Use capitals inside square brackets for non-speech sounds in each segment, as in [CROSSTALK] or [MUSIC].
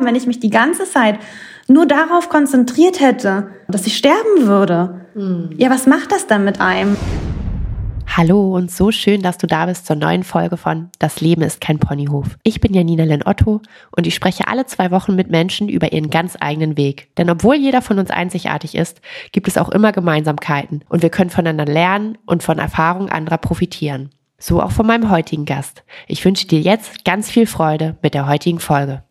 Wenn ich mich die ganze Zeit nur darauf konzentriert hätte, dass ich sterben würde, hm. ja, was macht das dann mit einem? Hallo und so schön, dass du da bist zur neuen Folge von Das Leben ist kein Ponyhof. Ich bin Janina Len Otto und ich spreche alle zwei Wochen mit Menschen über ihren ganz eigenen Weg. Denn obwohl jeder von uns einzigartig ist, gibt es auch immer Gemeinsamkeiten und wir können voneinander lernen und von Erfahrungen anderer profitieren. So auch von meinem heutigen Gast. Ich wünsche dir jetzt ganz viel Freude mit der heutigen Folge.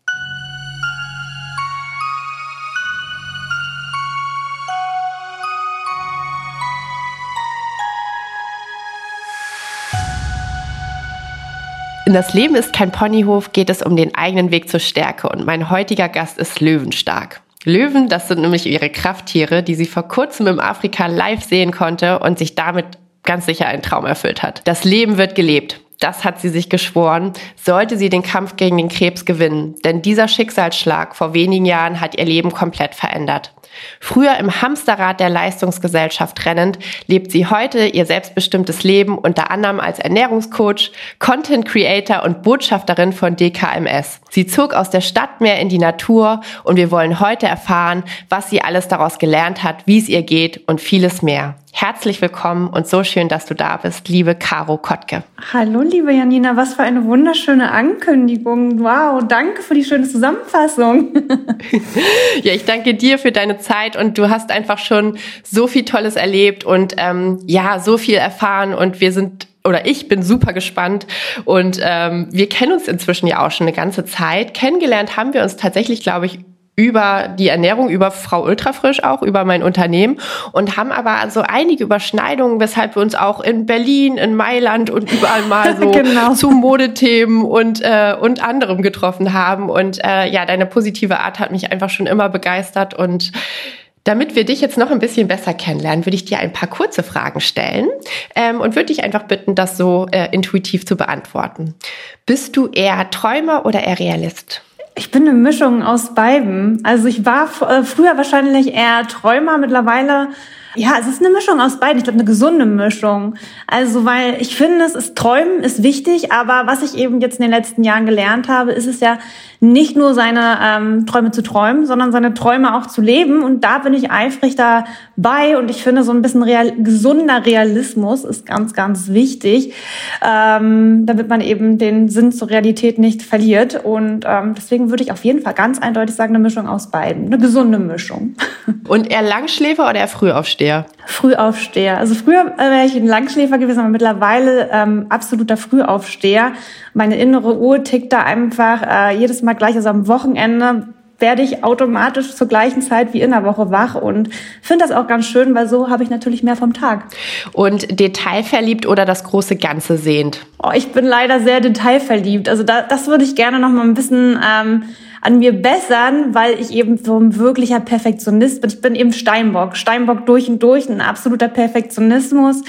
In das Leben ist kein Ponyhof geht es um den eigenen Weg zur Stärke und mein heutiger Gast ist Löwenstark. Löwen, das sind nämlich ihre Krafttiere, die sie vor kurzem im Afrika live sehen konnte und sich damit ganz sicher einen Traum erfüllt hat. Das Leben wird gelebt. Das hat sie sich geschworen, sollte sie den Kampf gegen den Krebs gewinnen. Denn dieser Schicksalsschlag vor wenigen Jahren hat ihr Leben komplett verändert. Früher im Hamsterrad der Leistungsgesellschaft rennend, lebt sie heute ihr selbstbestimmtes Leben unter anderem als Ernährungscoach, Content Creator und Botschafterin von DKMS. Sie zog aus der Stadt mehr in die Natur und wir wollen heute erfahren, was sie alles daraus gelernt hat, wie es ihr geht und vieles mehr. Herzlich willkommen und so schön, dass du da bist, liebe Caro Kottke. Hallo, liebe Janina, was für eine wunderschöne Ankündigung. Wow, danke für die schöne Zusammenfassung. [LAUGHS] ja, ich danke dir für deine Zeit und du hast einfach schon so viel Tolles erlebt und ähm, ja, so viel erfahren und wir sind oder ich bin super gespannt und ähm, wir kennen uns inzwischen ja auch schon eine ganze Zeit. Kennengelernt haben wir uns tatsächlich, glaube ich, über die Ernährung, über Frau Ultrafrisch auch, über mein Unternehmen und haben aber so einige Überschneidungen, weshalb wir uns auch in Berlin, in Mailand und überall mal [LAUGHS] so genau. zu Modethemen und, äh, und anderem getroffen haben. Und äh, ja, deine positive Art hat mich einfach schon immer begeistert und damit wir dich jetzt noch ein bisschen besser kennenlernen, würde ich dir ein paar kurze Fragen stellen ähm, und würde dich einfach bitten, das so äh, intuitiv zu beantworten. Bist du eher Träumer oder eher Realist? Ich bin eine Mischung aus beiden. Also ich war äh, früher wahrscheinlich eher Träumer, mittlerweile ja, es ist eine Mischung aus beiden. Ich glaube, eine gesunde Mischung. Also, weil ich finde, es ist Träumen ist wichtig, aber was ich eben jetzt in den letzten Jahren gelernt habe, ist es ja nicht nur seine ähm, Träume zu träumen, sondern seine Träume auch zu leben. Und da bin ich eifrig dabei. Und ich finde, so ein bisschen real, gesunder Realismus ist ganz, ganz wichtig, ähm, damit man eben den Sinn zur Realität nicht verliert. Und ähm, deswegen würde ich auf jeden Fall ganz eindeutig sagen, eine Mischung aus beiden. Eine gesunde Mischung. [LAUGHS] Und eher Langschläfer oder eher Frühaufsteher? Frühaufsteher? Frühaufsteher. Also früher wäre ich ein Langschläfer gewesen, aber mittlerweile ähm, absoluter Frühaufsteher. Meine innere Uhr tickt da einfach äh, jedes Mal gleich. Also am Wochenende werde ich automatisch zur gleichen Zeit wie in der Woche wach und finde das auch ganz schön, weil so habe ich natürlich mehr vom Tag. Und detailverliebt oder das große Ganze sehend? Oh, ich bin leider sehr detailverliebt. Also da, das würde ich gerne noch mal ein bisschen ähm, an mir bessern, weil ich eben so ein wirklicher Perfektionist bin. Ich bin eben Steinbock. Steinbock durch und durch. Ein absoluter Perfektionismus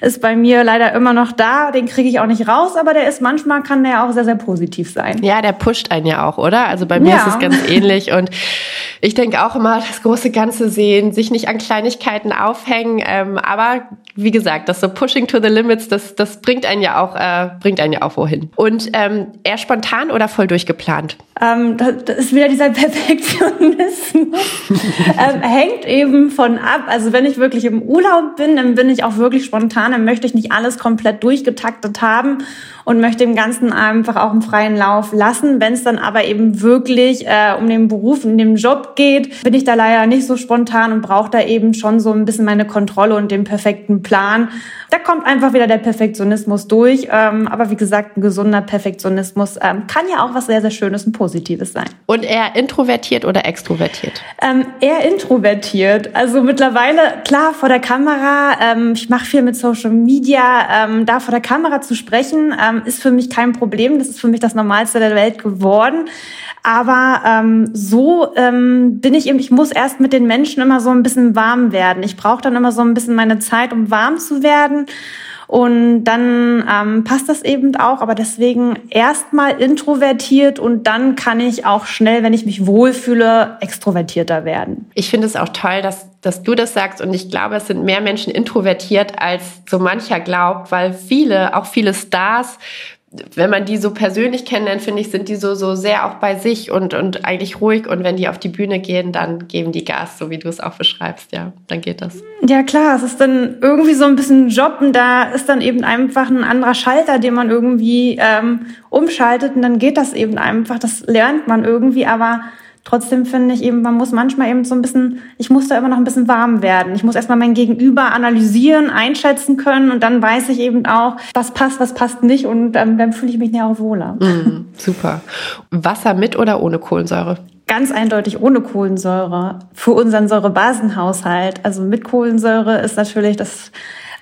ist bei mir leider immer noch da. Den kriege ich auch nicht raus, aber der ist manchmal kann der auch sehr, sehr positiv sein. Ja, der pusht einen ja auch, oder? Also bei mir ja. ist es ganz ähnlich und ich denke auch immer, das große Ganze sehen, sich nicht an Kleinigkeiten aufhängen. Ähm, aber wie gesagt, das so Pushing to the Limits, das, das bringt einen ja auch, äh, bringt einen ja auch wohin. Und ähm, eher spontan oder voll durchgeplant? Ähm, das, das ist wieder dieser [LAUGHS] Perfektionismus. ähm, hängt eben von ab. Also wenn ich wirklich im Urlaub bin, dann bin ich auch wirklich spontan, dann möchte ich nicht alles komplett durchgetaktet haben und möchte dem Ganzen einfach auch einen freien Lauf lassen. Wenn es dann aber eben wirklich äh, um den Beruf, um den Job geht, bin ich da leider nicht so spontan und brauche da eben schon so ein bisschen meine Kontrolle und den perfekten Plan. Plan da kommt einfach wieder der Perfektionismus durch. Ähm, aber wie gesagt, ein gesunder Perfektionismus ähm, kann ja auch was sehr, sehr Schönes und Positives sein. Und eher introvertiert oder extrovertiert? Ähm, eher introvertiert. Also mittlerweile, klar, vor der Kamera, ähm, ich mache viel mit Social Media, ähm, da vor der Kamera zu sprechen, ähm, ist für mich kein Problem. Das ist für mich das Normalste der Welt geworden. Aber ähm, so ähm, bin ich eben, ich muss erst mit den Menschen immer so ein bisschen warm werden. Ich brauche dann immer so ein bisschen meine Zeit, um warm zu werden. Und dann ähm, passt das eben auch, aber deswegen erstmal introvertiert und dann kann ich auch schnell, wenn ich mich wohlfühle, extrovertierter werden. Ich finde es auch toll, dass, dass du das sagst und ich glaube, es sind mehr Menschen introvertiert, als so mancher glaubt, weil viele, auch viele Stars, wenn man die so persönlich kennenlernt, finde ich, sind die so, so sehr auch bei sich und, und eigentlich ruhig. Und wenn die auf die Bühne gehen, dann geben die Gas, so wie du es auch beschreibst. Ja, dann geht das. Ja, klar. Es ist dann irgendwie so ein bisschen Job und da ist dann eben einfach ein anderer Schalter, den man irgendwie ähm, umschaltet und dann geht das eben einfach. Das lernt man irgendwie, aber Trotzdem finde ich eben, man muss manchmal eben so ein bisschen, ich muss da immer noch ein bisschen warm werden. Ich muss erstmal mein Gegenüber analysieren, einschätzen können und dann weiß ich eben auch, was passt, was passt nicht und ähm, dann fühle ich mich ja auch wohler. Mm, super. Wasser mit oder ohne Kohlensäure? Ganz eindeutig ohne Kohlensäure für unseren Säurebasenhaushalt. Also mit Kohlensäure ist natürlich das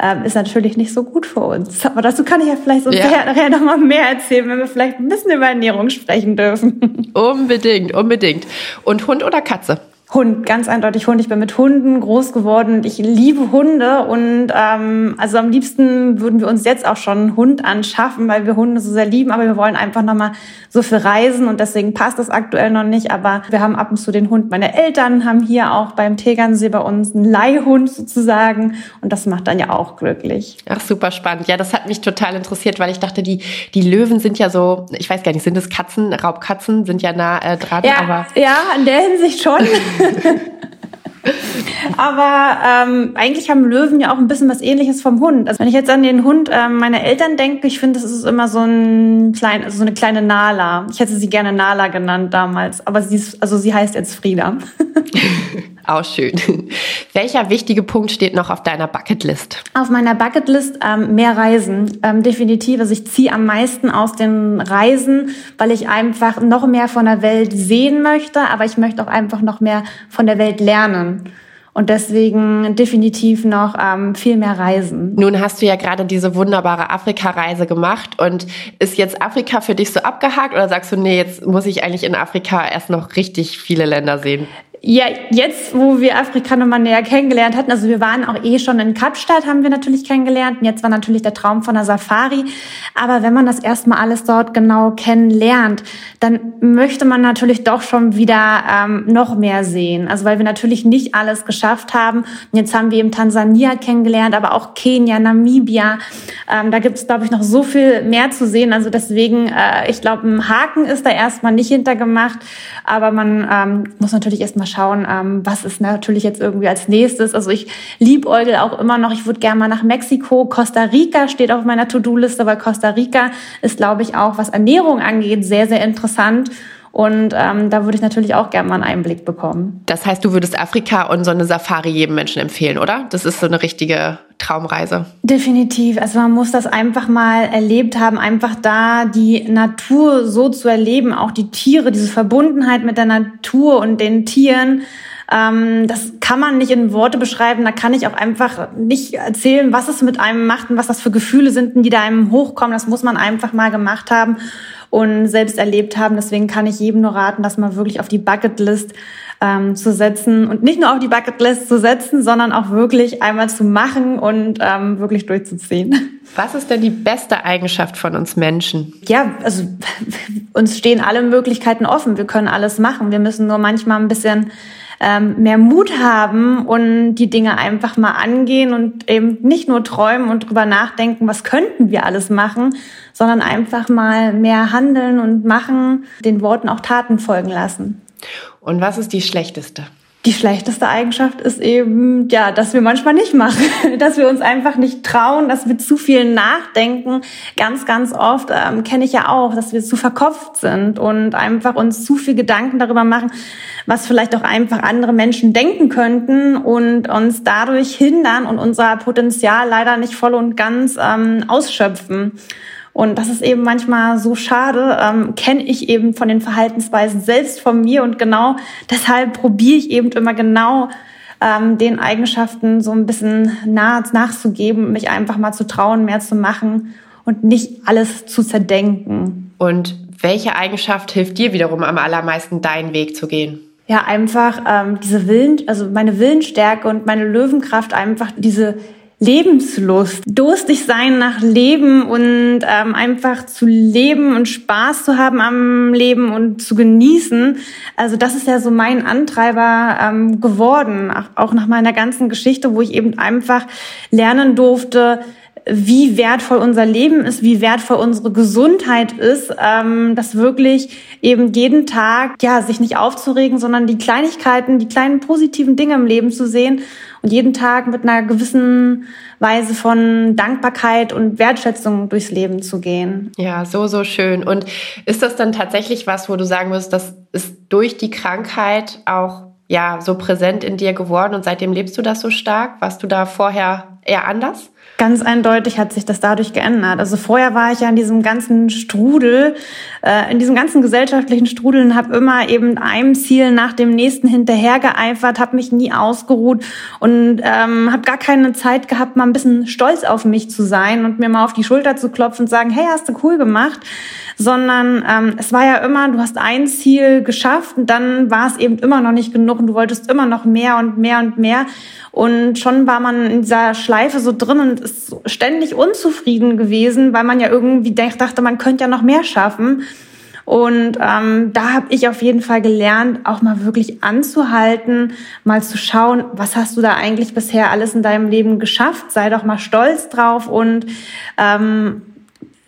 ähm, ist natürlich nicht so gut für uns. Aber dazu kann ich ja vielleicht so ja. nachher noch mal mehr erzählen, wenn wir vielleicht ein bisschen über Ernährung sprechen dürfen. Unbedingt, unbedingt. Und Hund oder Katze? Hund, ganz eindeutig Hund. Ich bin mit Hunden groß geworden. Ich liebe Hunde und ähm, also am liebsten würden wir uns jetzt auch schon einen Hund anschaffen, weil wir Hunde so sehr lieben. Aber wir wollen einfach noch mal so viel reisen und deswegen passt das aktuell noch nicht. Aber wir haben ab und zu den Hund. Meine Eltern haben hier auch beim Tegernsee bei uns einen Leihhund sozusagen und das macht dann ja auch glücklich. Ach super spannend. Ja, das hat mich total interessiert, weil ich dachte, die die Löwen sind ja so, ich weiß gar nicht, sind es Katzen, Raubkatzen sind ja nah äh, dran. Ja, aber ja, in der Hinsicht schon. [LAUGHS] Aber ähm, eigentlich haben Löwen ja auch ein bisschen was ähnliches vom Hund. Also wenn ich jetzt an den Hund ähm, meiner Eltern denke, ich finde, das ist immer so ein klein, also so eine kleine Nala. Ich hätte sie gerne Nala genannt damals, aber sie ist, also sie heißt jetzt Frieda. [LAUGHS] Auch schön. [LAUGHS] Welcher wichtige Punkt steht noch auf deiner Bucketlist? Auf meiner Bucketlist ähm, mehr Reisen. Ähm, definitiv. Also ich ziehe am meisten aus den Reisen, weil ich einfach noch mehr von der Welt sehen möchte, aber ich möchte auch einfach noch mehr von der Welt lernen. Und deswegen definitiv noch ähm, viel mehr reisen. Nun hast du ja gerade diese wunderbare Afrika-Reise gemacht. Und ist jetzt Afrika für dich so abgehakt oder sagst du, nee, jetzt muss ich eigentlich in Afrika erst noch richtig viele Länder sehen? Ja, jetzt, wo wir Afrika nochmal näher kennengelernt hatten, also wir waren auch eh schon in Kapstadt, haben wir natürlich kennengelernt. Und jetzt war natürlich der Traum von der Safari. Aber wenn man das erstmal alles dort genau kennenlernt, dann möchte man natürlich doch schon wieder ähm, noch mehr sehen. Also weil wir natürlich nicht alles geschafft haben. Und jetzt haben wir eben Tansania kennengelernt, aber auch Kenia, Namibia. Ähm, da gibt es, glaube ich, noch so viel mehr zu sehen. Also deswegen, äh, ich glaube, ein Haken ist da erstmal nicht hintergemacht. Aber man ähm, muss natürlich erstmal schauen, ähm, was ist natürlich jetzt irgendwie als nächstes. Also ich liebäugel auch immer noch, ich würde gerne mal nach Mexiko. Costa Rica steht auf meiner To-Do-Liste, weil Costa Rica ist, glaube ich, auch was Ernährung angeht, sehr, sehr interessant. Und ähm, da würde ich natürlich auch gerne mal einen Einblick bekommen. Das heißt, du würdest Afrika und so eine Safari jedem Menschen empfehlen, oder? Das ist so eine richtige Traumreise. Definitiv. Also man muss das einfach mal erlebt haben, einfach da die Natur so zu erleben, auch die Tiere, diese Verbundenheit mit der Natur und den Tieren. Ähm, das kann man nicht in Worte beschreiben. Da kann ich auch einfach nicht erzählen, was es mit einem macht und was das für Gefühle sind, die da einem hochkommen. Das muss man einfach mal gemacht haben und selbst erlebt haben. Deswegen kann ich jedem nur raten, das mal wirklich auf die Bucketlist ähm, zu setzen und nicht nur auf die Bucketlist zu setzen, sondern auch wirklich einmal zu machen und ähm, wirklich durchzuziehen. Was ist denn die beste Eigenschaft von uns Menschen? Ja, also [LAUGHS] uns stehen alle Möglichkeiten offen. Wir können alles machen. Wir müssen nur manchmal ein bisschen ähm, mehr Mut haben und die Dinge einfach mal angehen und eben nicht nur träumen und drüber nachdenken, was könnten wir alles machen, sondern einfach mal mehr handeln und machen, den Worten auch Taten folgen lassen. Und was ist die schlechteste? Die schlechteste Eigenschaft ist eben, ja, dass wir manchmal nicht machen, [LAUGHS] dass wir uns einfach nicht trauen, dass wir zu viel nachdenken. Ganz, ganz oft ähm, kenne ich ja auch, dass wir zu verkopft sind und einfach uns zu viel Gedanken darüber machen, was vielleicht auch einfach andere Menschen denken könnten und uns dadurch hindern und unser Potenzial leider nicht voll und ganz ähm, ausschöpfen. Und das ist eben manchmal so schade, ähm, kenne ich eben von den Verhaltensweisen selbst von mir und genau deshalb probiere ich eben immer genau ähm, den Eigenschaften so ein bisschen nah, nachzugeben, mich einfach mal zu trauen, mehr zu machen und nicht alles zu zerdenken. Und welche Eigenschaft hilft dir wiederum am allermeisten, deinen Weg zu gehen? Ja, einfach ähm, diese Willen, also meine Willensstärke und meine Löwenkraft, einfach diese Lebenslust, durstig sein nach Leben und ähm, einfach zu leben und Spaß zu haben am Leben und zu genießen. Also das ist ja so mein Antreiber ähm, geworden, auch nach meiner ganzen Geschichte, wo ich eben einfach lernen durfte, wie wertvoll unser Leben ist, wie wertvoll unsere Gesundheit ist, ähm, dass wirklich eben jeden Tag, ja, sich nicht aufzuregen, sondern die Kleinigkeiten, die kleinen positiven Dinge im Leben zu sehen und jeden Tag mit einer gewissen Weise von Dankbarkeit und Wertschätzung durchs Leben zu gehen. Ja, so, so schön. Und ist das dann tatsächlich was, wo du sagen wirst, das ist durch die Krankheit auch ja so präsent in dir geworden und seitdem lebst du das so stark? Warst du da vorher eher anders? Ganz eindeutig hat sich das dadurch geändert. Also vorher war ich ja in diesem ganzen Strudel, äh, in diesem ganzen gesellschaftlichen Strudel und habe immer eben einem Ziel nach dem nächsten hinterhergeeifert, habe mich nie ausgeruht und ähm, habe gar keine Zeit gehabt, mal ein bisschen stolz auf mich zu sein und mir mal auf die Schulter zu klopfen und sagen, hey, hast du cool gemacht. Sondern ähm, es war ja immer, du hast ein Ziel geschafft und dann war es eben immer noch nicht genug und du wolltest immer noch mehr und mehr und mehr. Und schon war man in dieser Schleife so drin und ist ständig unzufrieden gewesen, weil man ja irgendwie dachte, man könnte ja noch mehr schaffen. Und ähm, da habe ich auf jeden Fall gelernt, auch mal wirklich anzuhalten, mal zu schauen, was hast du da eigentlich bisher alles in deinem Leben geschafft. Sei doch mal stolz drauf und ähm,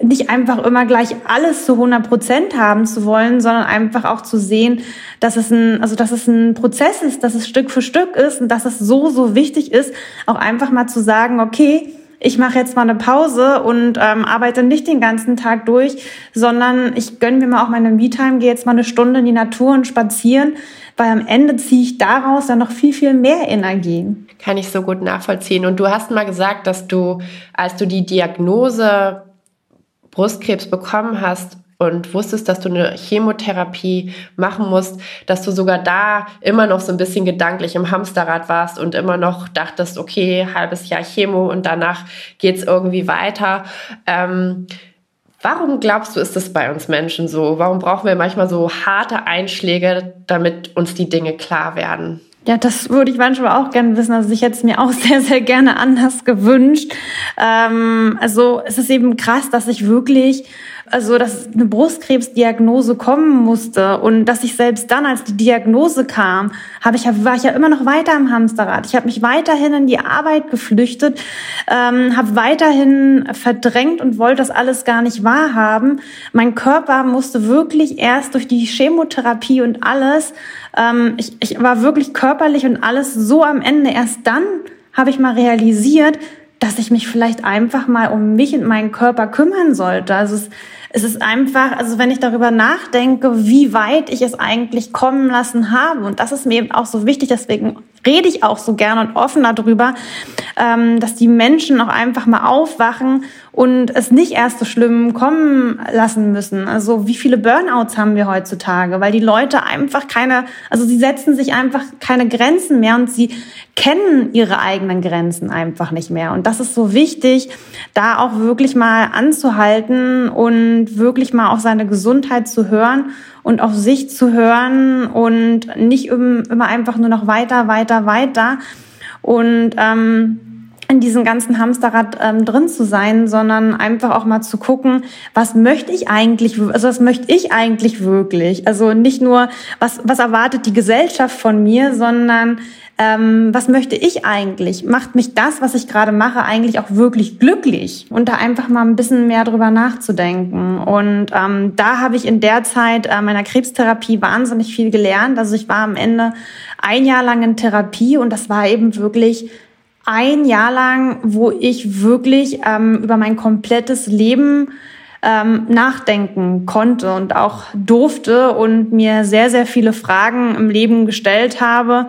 nicht einfach immer gleich alles zu 100 Prozent haben zu wollen, sondern einfach auch zu sehen, dass es ein, also dass es ein Prozess ist, dass es Stück für Stück ist und dass es so, so wichtig ist, auch einfach mal zu sagen, okay, ich mache jetzt mal eine Pause und ähm, arbeite nicht den ganzen Tag durch, sondern ich gönne mir mal auch meine Me-Time, gehe jetzt mal eine Stunde in die Natur und spazieren, weil am Ende ziehe ich daraus dann noch viel, viel mehr Energie. Kann ich so gut nachvollziehen. Und du hast mal gesagt, dass du, als du die Diagnose Brustkrebs bekommen hast und wusstest, dass du eine Chemotherapie machen musst, dass du sogar da immer noch so ein bisschen gedanklich im Hamsterrad warst und immer noch dachtest, okay, halbes Jahr Chemo und danach geht's irgendwie weiter. Ähm, warum glaubst du, ist das bei uns Menschen so? Warum brauchen wir manchmal so harte Einschläge, damit uns die Dinge klar werden? Ja, das würde ich manchmal auch gerne wissen. Also ich hätte es mir auch [LAUGHS] sehr, sehr gerne anders gewünscht. Ähm, also es ist eben krass, dass ich wirklich also dass eine Brustkrebsdiagnose kommen musste und dass ich selbst dann, als die Diagnose kam, habe ich war ich ja immer noch weiter im Hamsterrad. Ich habe mich weiterhin in die Arbeit geflüchtet, ähm, habe weiterhin verdrängt und wollte das alles gar nicht wahrhaben. Mein Körper musste wirklich erst durch die Chemotherapie und alles. Ähm, ich, ich war wirklich körperlich und alles so am Ende. Erst dann habe ich mal realisiert, dass ich mich vielleicht einfach mal um mich und meinen Körper kümmern sollte. Also es, es ist einfach, also wenn ich darüber nachdenke, wie weit ich es eigentlich kommen lassen habe, und das ist mir eben auch so wichtig, deswegen rede ich auch so gerne und offen darüber, ähm, dass die Menschen auch einfach mal aufwachen und es nicht erst so schlimm kommen lassen müssen. Also wie viele Burnouts haben wir heutzutage? Weil die Leute einfach keine, also sie setzen sich einfach keine Grenzen mehr und sie kennen ihre eigenen Grenzen einfach nicht mehr. Und das ist so wichtig, da auch wirklich mal anzuhalten und wirklich mal auf seine Gesundheit zu hören und auf sich zu hören und nicht immer einfach nur noch weiter, weiter, weiter. Und ähm, in diesem ganzen Hamsterrad ähm, drin zu sein, sondern einfach auch mal zu gucken, was möchte ich eigentlich, also was möchte ich eigentlich wirklich? Also nicht nur, was, was erwartet die Gesellschaft von mir, sondern ähm, was möchte ich eigentlich? Macht mich das, was ich gerade mache, eigentlich auch wirklich glücklich? Und da einfach mal ein bisschen mehr drüber nachzudenken. Und ähm, da habe ich in der Zeit äh, meiner Krebstherapie wahnsinnig viel gelernt. Also ich war am Ende ein Jahr lang in Therapie und das war eben wirklich ein Jahr lang, wo ich wirklich ähm, über mein komplettes Leben ähm, nachdenken konnte und auch durfte und mir sehr, sehr viele Fragen im Leben gestellt habe,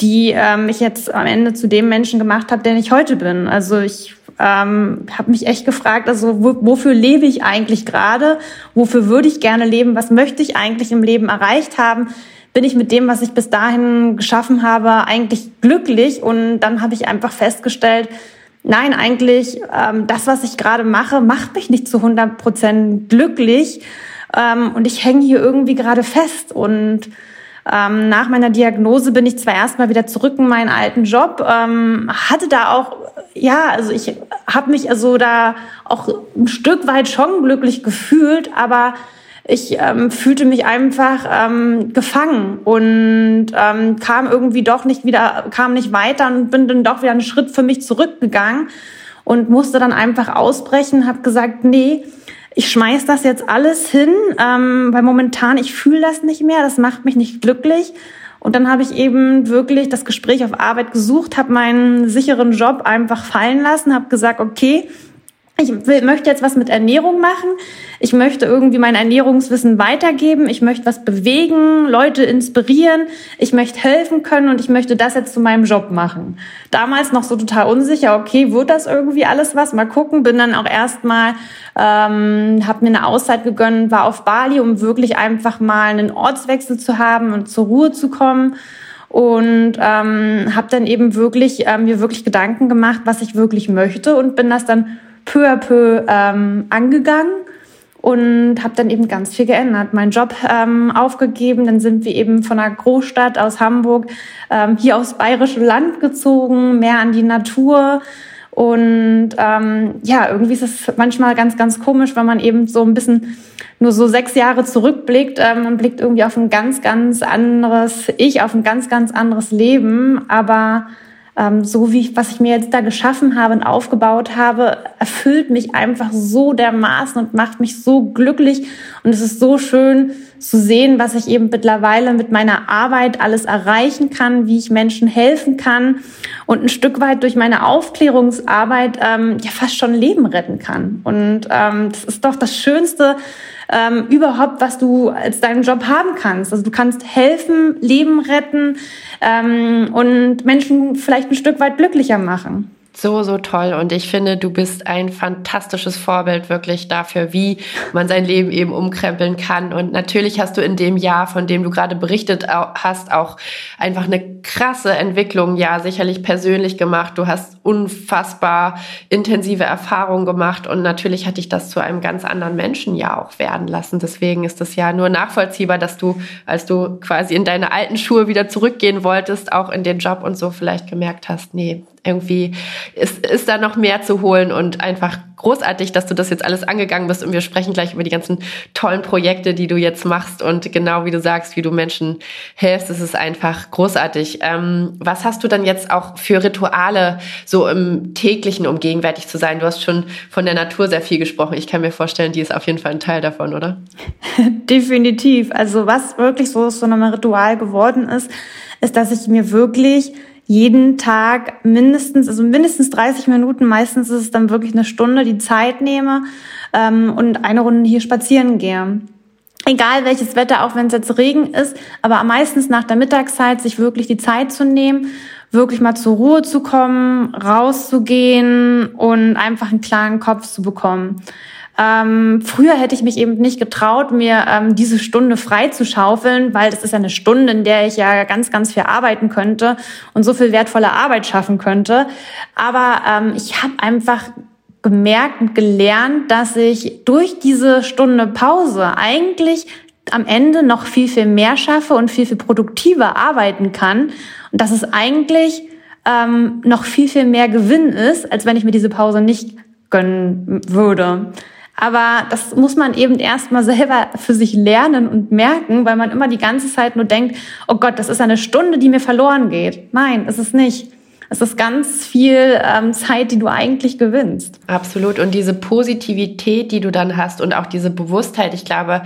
die ähm, mich jetzt am Ende zu dem Menschen gemacht hat, der ich heute bin. Also ich ähm, habe mich echt gefragt, also wo, wofür lebe ich eigentlich gerade? Wofür würde ich gerne leben? Was möchte ich eigentlich im Leben erreicht haben? Bin ich mit dem, was ich bis dahin geschaffen habe, eigentlich glücklich. Und dann habe ich einfach festgestellt, nein, eigentlich ähm, das, was ich gerade mache, macht mich nicht zu 100 Prozent glücklich. Ähm, und ich hänge hier irgendwie gerade fest. Und ähm, nach meiner Diagnose bin ich zwar erstmal wieder zurück in meinen alten Job, ähm, hatte da auch, ja, also ich habe mich also da auch ein Stück weit schon glücklich gefühlt, aber ich ähm, fühlte mich einfach ähm, gefangen und ähm, kam irgendwie doch nicht wieder, kam nicht weiter und bin dann doch wieder einen Schritt für mich zurückgegangen und musste dann einfach ausbrechen, habe gesagt, nee, ich schmeiß das jetzt alles hin, ähm, weil momentan ich fühle das nicht mehr, das macht mich nicht glücklich. Und dann habe ich eben wirklich das Gespräch auf Arbeit gesucht, habe meinen sicheren Job einfach fallen lassen, habe gesagt, okay, ich will, möchte jetzt was mit Ernährung machen. Ich möchte irgendwie mein Ernährungswissen weitergeben. Ich möchte was bewegen, Leute inspirieren. Ich möchte helfen können und ich möchte das jetzt zu meinem Job machen. Damals noch so total unsicher. Okay, wird das irgendwie alles was? Mal gucken. Bin dann auch erstmal, ähm, habe mir eine Auszeit gegönnt, war auf Bali, um wirklich einfach mal einen Ortswechsel zu haben und zur Ruhe zu kommen und ähm, habe dann eben wirklich ähm, mir wirklich Gedanken gemacht, was ich wirklich möchte und bin das dann peu à peu ähm, angegangen und habe dann eben ganz viel geändert. Meinen Job ähm, aufgegeben, dann sind wir eben von einer Großstadt aus Hamburg ähm, hier aufs bayerische Land gezogen, mehr an die Natur. Und ähm, ja, irgendwie ist es manchmal ganz, ganz komisch, wenn man eben so ein bisschen nur so sechs Jahre zurückblickt. Ähm, man blickt irgendwie auf ein ganz, ganz anderes Ich, auf ein ganz, ganz anderes Leben. Aber ähm, so wie ich, was ich mir jetzt da geschaffen habe und aufgebaut habe, erfüllt mich einfach so dermaßen und macht mich so glücklich. Und es ist so schön zu sehen, was ich eben mittlerweile mit meiner Arbeit alles erreichen kann, wie ich Menschen helfen kann und ein Stück weit durch meine Aufklärungsarbeit ähm, ja fast schon Leben retten kann. Und ähm, das ist doch das Schönste, ähm, überhaupt, was du als deinen Job haben kannst. Also du kannst helfen, Leben retten ähm, und Menschen vielleicht ein Stück weit glücklicher machen so, so toll. Und ich finde, du bist ein fantastisches Vorbild wirklich dafür, wie man sein Leben eben umkrempeln kann. Und natürlich hast du in dem Jahr, von dem du gerade berichtet hast, auch einfach eine krasse Entwicklung, ja, sicherlich persönlich gemacht. Du hast unfassbar intensive Erfahrungen gemacht und natürlich hat dich das zu einem ganz anderen Menschen ja auch werden lassen. Deswegen ist es ja nur nachvollziehbar, dass du, als du quasi in deine alten Schuhe wieder zurückgehen wolltest, auch in den Job und so vielleicht gemerkt hast, nee, irgendwie ist, ist da noch mehr zu holen und einfach großartig, dass du das jetzt alles angegangen bist und wir sprechen gleich über die ganzen tollen Projekte, die du jetzt machst und genau wie du sagst, wie du Menschen hilfst, es ist einfach großartig. Ähm, was hast du dann jetzt auch für Rituale so im täglichen, um gegenwärtig zu sein? Du hast schon von der Natur sehr viel gesprochen. Ich kann mir vorstellen, die ist auf jeden Fall ein Teil davon, oder? [LAUGHS] Definitiv. Also was wirklich so so ein Ritual geworden ist, ist, dass ich mir wirklich jeden Tag mindestens, also mindestens 30 Minuten, meistens ist es dann wirklich eine Stunde, die Zeit nehme ähm, und eine Runde hier spazieren gehe. Egal welches Wetter, auch wenn es jetzt Regen ist, aber meistens nach der Mittagszeit sich wirklich die Zeit zu nehmen, wirklich mal zur Ruhe zu kommen, rauszugehen und einfach einen klaren Kopf zu bekommen. Ähm, früher hätte ich mich eben nicht getraut, mir ähm, diese Stunde frei zu schaufeln, weil das ist ja eine Stunde, in der ich ja ganz, ganz viel arbeiten könnte und so viel wertvolle Arbeit schaffen könnte. Aber ähm, ich habe einfach gemerkt und gelernt, dass ich durch diese Stunde Pause eigentlich am Ende noch viel, viel mehr schaffe und viel, viel produktiver arbeiten kann. Und dass es eigentlich ähm, noch viel, viel mehr Gewinn ist, als wenn ich mir diese Pause nicht gönnen würde. Aber das muss man eben erstmal selber für sich lernen und merken, weil man immer die ganze Zeit nur denkt, oh Gott, das ist eine Stunde, die mir verloren geht. Nein, ist es nicht. Es ist ganz viel ähm, Zeit, die du eigentlich gewinnst. Absolut. Und diese Positivität, die du dann hast und auch diese Bewusstheit, ich glaube,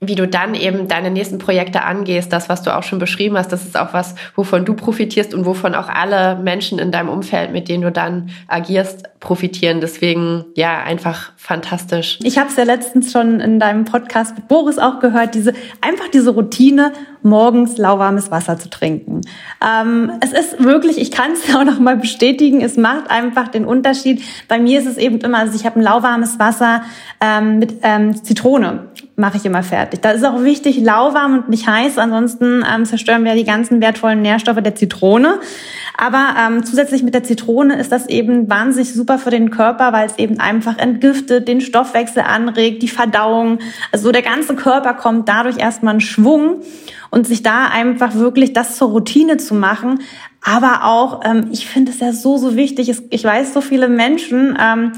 wie du dann eben deine nächsten Projekte angehst, das, was du auch schon beschrieben hast, das ist auch was, wovon du profitierst und wovon auch alle Menschen in deinem Umfeld, mit denen du dann agierst, profitieren. Deswegen, ja, einfach fantastisch. Ich habe es ja letztens schon in deinem Podcast mit Boris auch gehört, diese einfach diese Routine, morgens lauwarmes Wasser zu trinken. Ähm, es ist wirklich, ich kann es [LAUGHS] auch noch mal bestätigen, es macht einfach den Unterschied. Bei mir ist es eben immer, also ich habe ein lauwarmes Wasser ähm, mit ähm, Zitrone mache ich immer fertig. Da ist auch wichtig, lauwarm und nicht heiß, ansonsten ähm, zerstören wir die ganzen wertvollen Nährstoffe der Zitrone. Aber ähm, zusätzlich mit der Zitrone ist das eben wahnsinnig super für den Körper, weil es eben einfach entgiftet, den Stoffwechsel anregt, die Verdauung. Also der ganze Körper kommt dadurch erstmal in Schwung und sich da einfach wirklich das zur Routine zu machen. Aber auch, ähm, ich finde es ja so, so wichtig. Ich weiß, so viele Menschen ähm,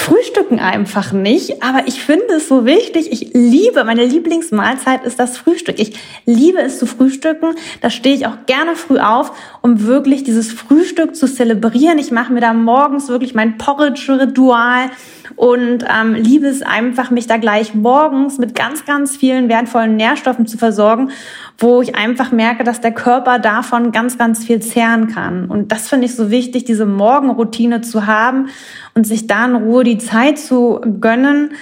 frühstücken einfach nicht, aber ich finde es so wichtig. Ich liebe, meine Lieblingsmahlzeit ist das Frühstück. Ich liebe es zu frühstücken. Da stehe ich auch gerne früh auf, um wirklich dieses Frühstück zu zelebrieren. Ich mache mir da morgens wirklich mein Porridge-Ritual und ähm, liebe es einfach, mich da gleich morgens mit ganz, ganz vielen wertvollen Nährstoffen zu versorgen, wo ich einfach merke, dass der Körper davon ganz, ganz viel zehren kann. Und das finde ich so wichtig, diese Morgenroutine zu haben und sich da in Ruhe die Zeit zu gönnen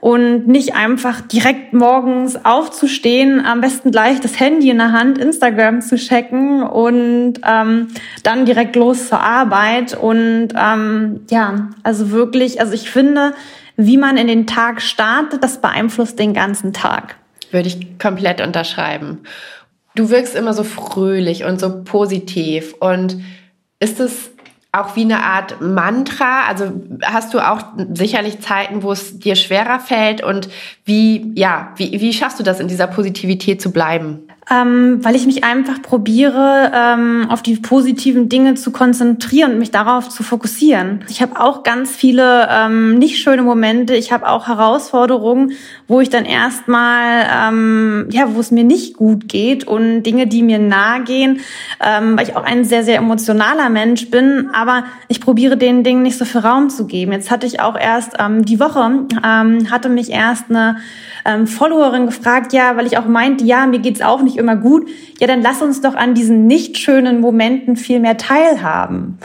und nicht einfach direkt morgens aufzustehen, am besten gleich das Handy in der Hand, Instagram zu checken und ähm, dann direkt los zur Arbeit. Und ähm, ja, also wirklich, also ich finde, wie man in den Tag startet, das beeinflusst den ganzen Tag. Würde ich komplett unterschreiben. Du wirkst immer so fröhlich und so positiv und ist es auch wie eine Art Mantra? Also hast du auch sicherlich Zeiten, wo es dir schwerer fällt und wie, ja, wie, wie schaffst du das in dieser Positivität zu bleiben? Ähm, weil ich mich einfach probiere, ähm, auf die positiven Dinge zu konzentrieren und mich darauf zu fokussieren. Ich habe auch ganz viele ähm, nicht schöne Momente. Ich habe auch Herausforderungen, wo ich dann erstmal, ähm, ja, wo es mir nicht gut geht und Dinge, die mir nahe gehen, ähm, weil ich auch ein sehr, sehr emotionaler Mensch bin. Aber ich probiere den Dingen nicht so viel Raum zu geben. Jetzt hatte ich auch erst ähm, die Woche, ähm, hatte mich erst eine ähm, Followerin gefragt, ja, weil ich auch meinte, ja, mir geht's auch nicht immer gut. Ja, dann lass uns doch an diesen nicht schönen Momenten viel mehr teilhaben.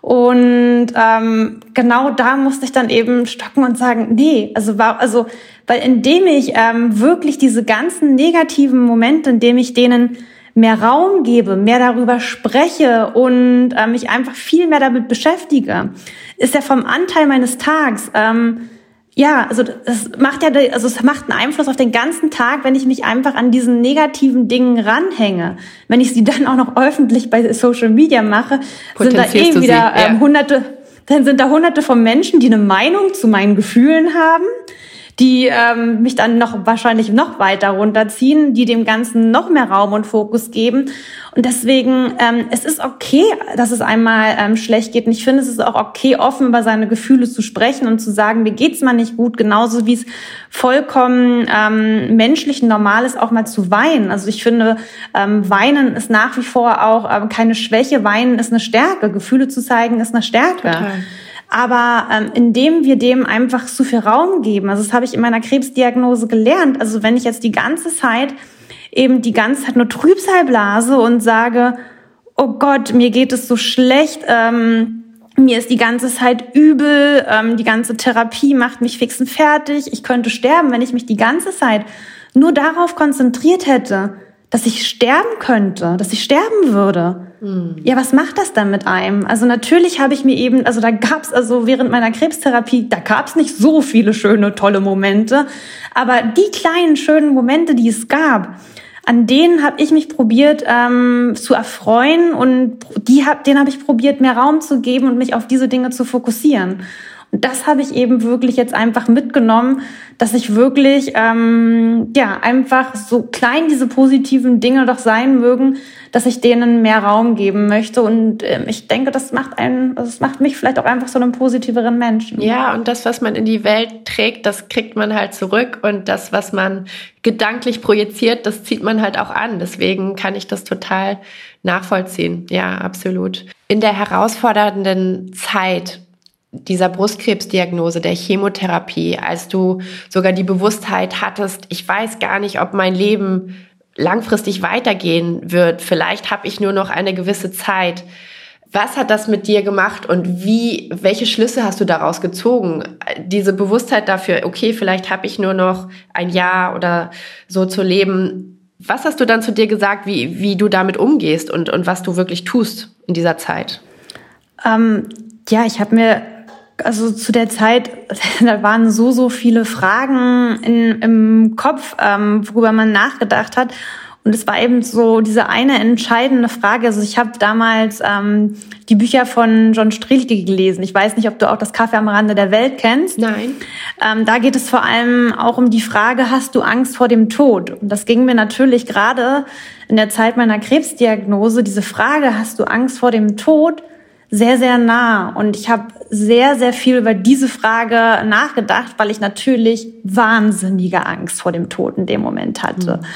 Und ähm, genau da musste ich dann eben stocken und sagen, nee, also war, also, weil indem ich ähm, wirklich diese ganzen negativen Momente, indem ich denen mehr Raum gebe, mehr darüber spreche und äh, mich einfach viel mehr damit beschäftige, ist ja vom Anteil meines Tags ähm, ja, also es macht ja, also es macht einen Einfluss auf den ganzen Tag, wenn ich mich einfach an diesen negativen Dingen ranhänge. Wenn ich sie dann auch noch öffentlich bei Social Media mache, sind da eh wieder ja. ähm, hunderte, dann sind da hunderte von Menschen, die eine Meinung zu meinen Gefühlen haben die ähm, mich dann noch wahrscheinlich noch weiter runterziehen, die dem Ganzen noch mehr Raum und Fokus geben. Und deswegen, ähm, es ist okay, dass es einmal ähm, schlecht geht. Und ich finde, es ist auch okay, offen über seine Gefühle zu sprechen und zu sagen, mir geht's mal nicht gut, genauso wie es vollkommen ähm, menschlich normal ist, auch mal zu weinen. Also ich finde, ähm, weinen ist nach wie vor auch ähm, keine Schwäche, weinen ist eine Stärke. Gefühle zu zeigen ist eine Stärke. Total. Aber ähm, indem wir dem einfach zu viel Raum geben, also das habe ich in meiner Krebsdiagnose gelernt. Also wenn ich jetzt die ganze Zeit eben die ganze Zeit nur Trübsal blase und sage, oh Gott, mir geht es so schlecht, ähm, mir ist die ganze Zeit übel, ähm, die ganze Therapie macht mich fix und fertig, ich könnte sterben, wenn ich mich die ganze Zeit nur darauf konzentriert hätte, dass ich sterben könnte, dass ich sterben würde. Hm. Ja, was macht das dann mit einem? Also natürlich habe ich mir eben, also da gab's also während meiner Krebstherapie, da gab's nicht so viele schöne, tolle Momente, aber die kleinen schönen Momente, die es gab, an denen habe ich mich probiert ähm, zu erfreuen und die hab, denen habe ich probiert, mehr Raum zu geben und mich auf diese Dinge zu fokussieren. Das habe ich eben wirklich jetzt einfach mitgenommen, dass ich wirklich, ähm, ja, einfach so klein diese positiven Dinge doch sein mögen, dass ich denen mehr Raum geben möchte. Und ähm, ich denke, das macht einen, das macht mich vielleicht auch einfach so einen positiveren Menschen. Ja, und das, was man in die Welt trägt, das kriegt man halt zurück. Und das, was man gedanklich projiziert, das zieht man halt auch an. Deswegen kann ich das total nachvollziehen. Ja, absolut. In der herausfordernden Zeit, dieser Brustkrebsdiagnose, der Chemotherapie, als du sogar die Bewusstheit hattest, ich weiß gar nicht, ob mein Leben langfristig weitergehen wird, vielleicht habe ich nur noch eine gewisse Zeit. Was hat das mit dir gemacht und wie, welche Schlüsse hast du daraus gezogen? Diese Bewusstheit dafür, okay, vielleicht habe ich nur noch ein Jahr oder so zu leben. Was hast du dann zu dir gesagt, wie, wie du damit umgehst und, und was du wirklich tust in dieser Zeit? Ähm, ja, ich habe mir also zu der Zeit, [LAUGHS] da waren so, so viele Fragen in, im Kopf, ähm, worüber man nachgedacht hat. Und es war eben so diese eine entscheidende Frage. Also ich habe damals ähm, die Bücher von John Strelke gelesen. Ich weiß nicht, ob du auch das Kaffee am Rande der Welt kennst. Nein. Ähm, da geht es vor allem auch um die Frage, hast du Angst vor dem Tod? Und das ging mir natürlich gerade in der Zeit meiner Krebsdiagnose, diese Frage, hast du Angst vor dem Tod? Sehr, sehr nah. Und ich habe sehr, sehr viel über diese Frage nachgedacht, weil ich natürlich wahnsinnige Angst vor dem Tod in dem Moment hatte. Mhm.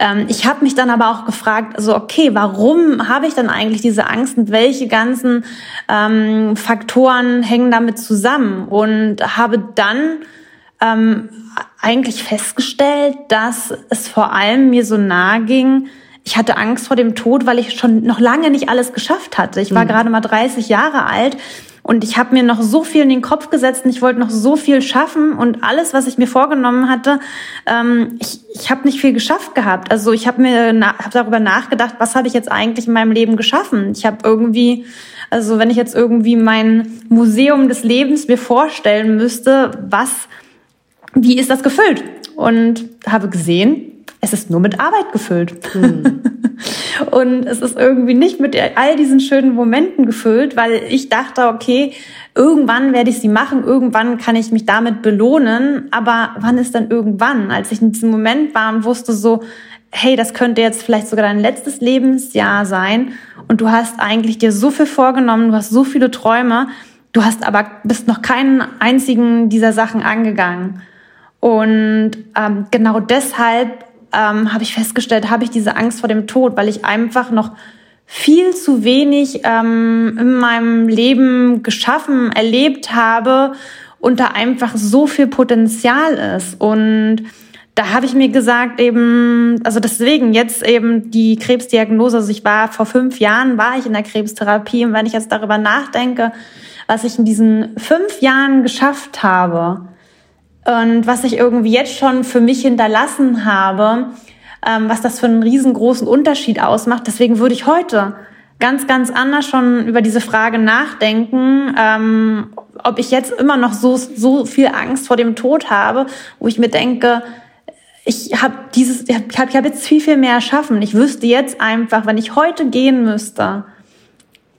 Ähm, ich habe mich dann aber auch gefragt, also okay, warum habe ich dann eigentlich diese Angst und welche ganzen ähm, Faktoren hängen damit zusammen? Und habe dann ähm, eigentlich festgestellt, dass es vor allem mir so nahe ging, ich hatte Angst vor dem Tod, weil ich schon noch lange nicht alles geschafft hatte. Ich war mhm. gerade mal 30 Jahre alt und ich habe mir noch so viel in den Kopf gesetzt und ich wollte noch so viel schaffen und alles, was ich mir vorgenommen hatte, ähm, ich, ich habe nicht viel geschafft gehabt. Also ich habe mir na, hab darüber nachgedacht, was habe ich jetzt eigentlich in meinem Leben geschaffen. Ich habe irgendwie, also wenn ich jetzt irgendwie mein Museum des Lebens mir vorstellen müsste, was, wie ist das gefüllt? Und habe gesehen, es ist nur mit Arbeit gefüllt. Mhm. [LAUGHS] und es ist irgendwie nicht mit all diesen schönen Momenten gefüllt, weil ich dachte, okay, irgendwann werde ich sie machen, irgendwann kann ich mich damit belohnen, aber wann ist dann irgendwann? Als ich in diesem Moment war und wusste so, hey, das könnte jetzt vielleicht sogar dein letztes Lebensjahr sein und du hast eigentlich dir so viel vorgenommen, du hast so viele Träume, du hast aber bist noch keinen einzigen dieser Sachen angegangen. Und ähm, genau deshalb ähm, habe ich festgestellt, habe ich diese Angst vor dem Tod, weil ich einfach noch viel zu wenig ähm, in meinem Leben geschaffen, erlebt habe und da einfach so viel Potenzial ist. Und da habe ich mir gesagt, eben, also deswegen jetzt eben die Krebsdiagnose, also ich war vor fünf Jahren, war ich in der Krebstherapie und wenn ich jetzt darüber nachdenke, was ich in diesen fünf Jahren geschafft habe, und was ich irgendwie jetzt schon für mich hinterlassen habe, ähm, was das für einen riesengroßen Unterschied ausmacht. Deswegen würde ich heute ganz, ganz anders schon über diese Frage nachdenken, ähm, ob ich jetzt immer noch so, so viel Angst vor dem Tod habe, wo ich mir denke, ich habe dieses, ich habe hab jetzt viel, viel mehr erschaffen. Ich wüsste jetzt einfach, wenn ich heute gehen müsste,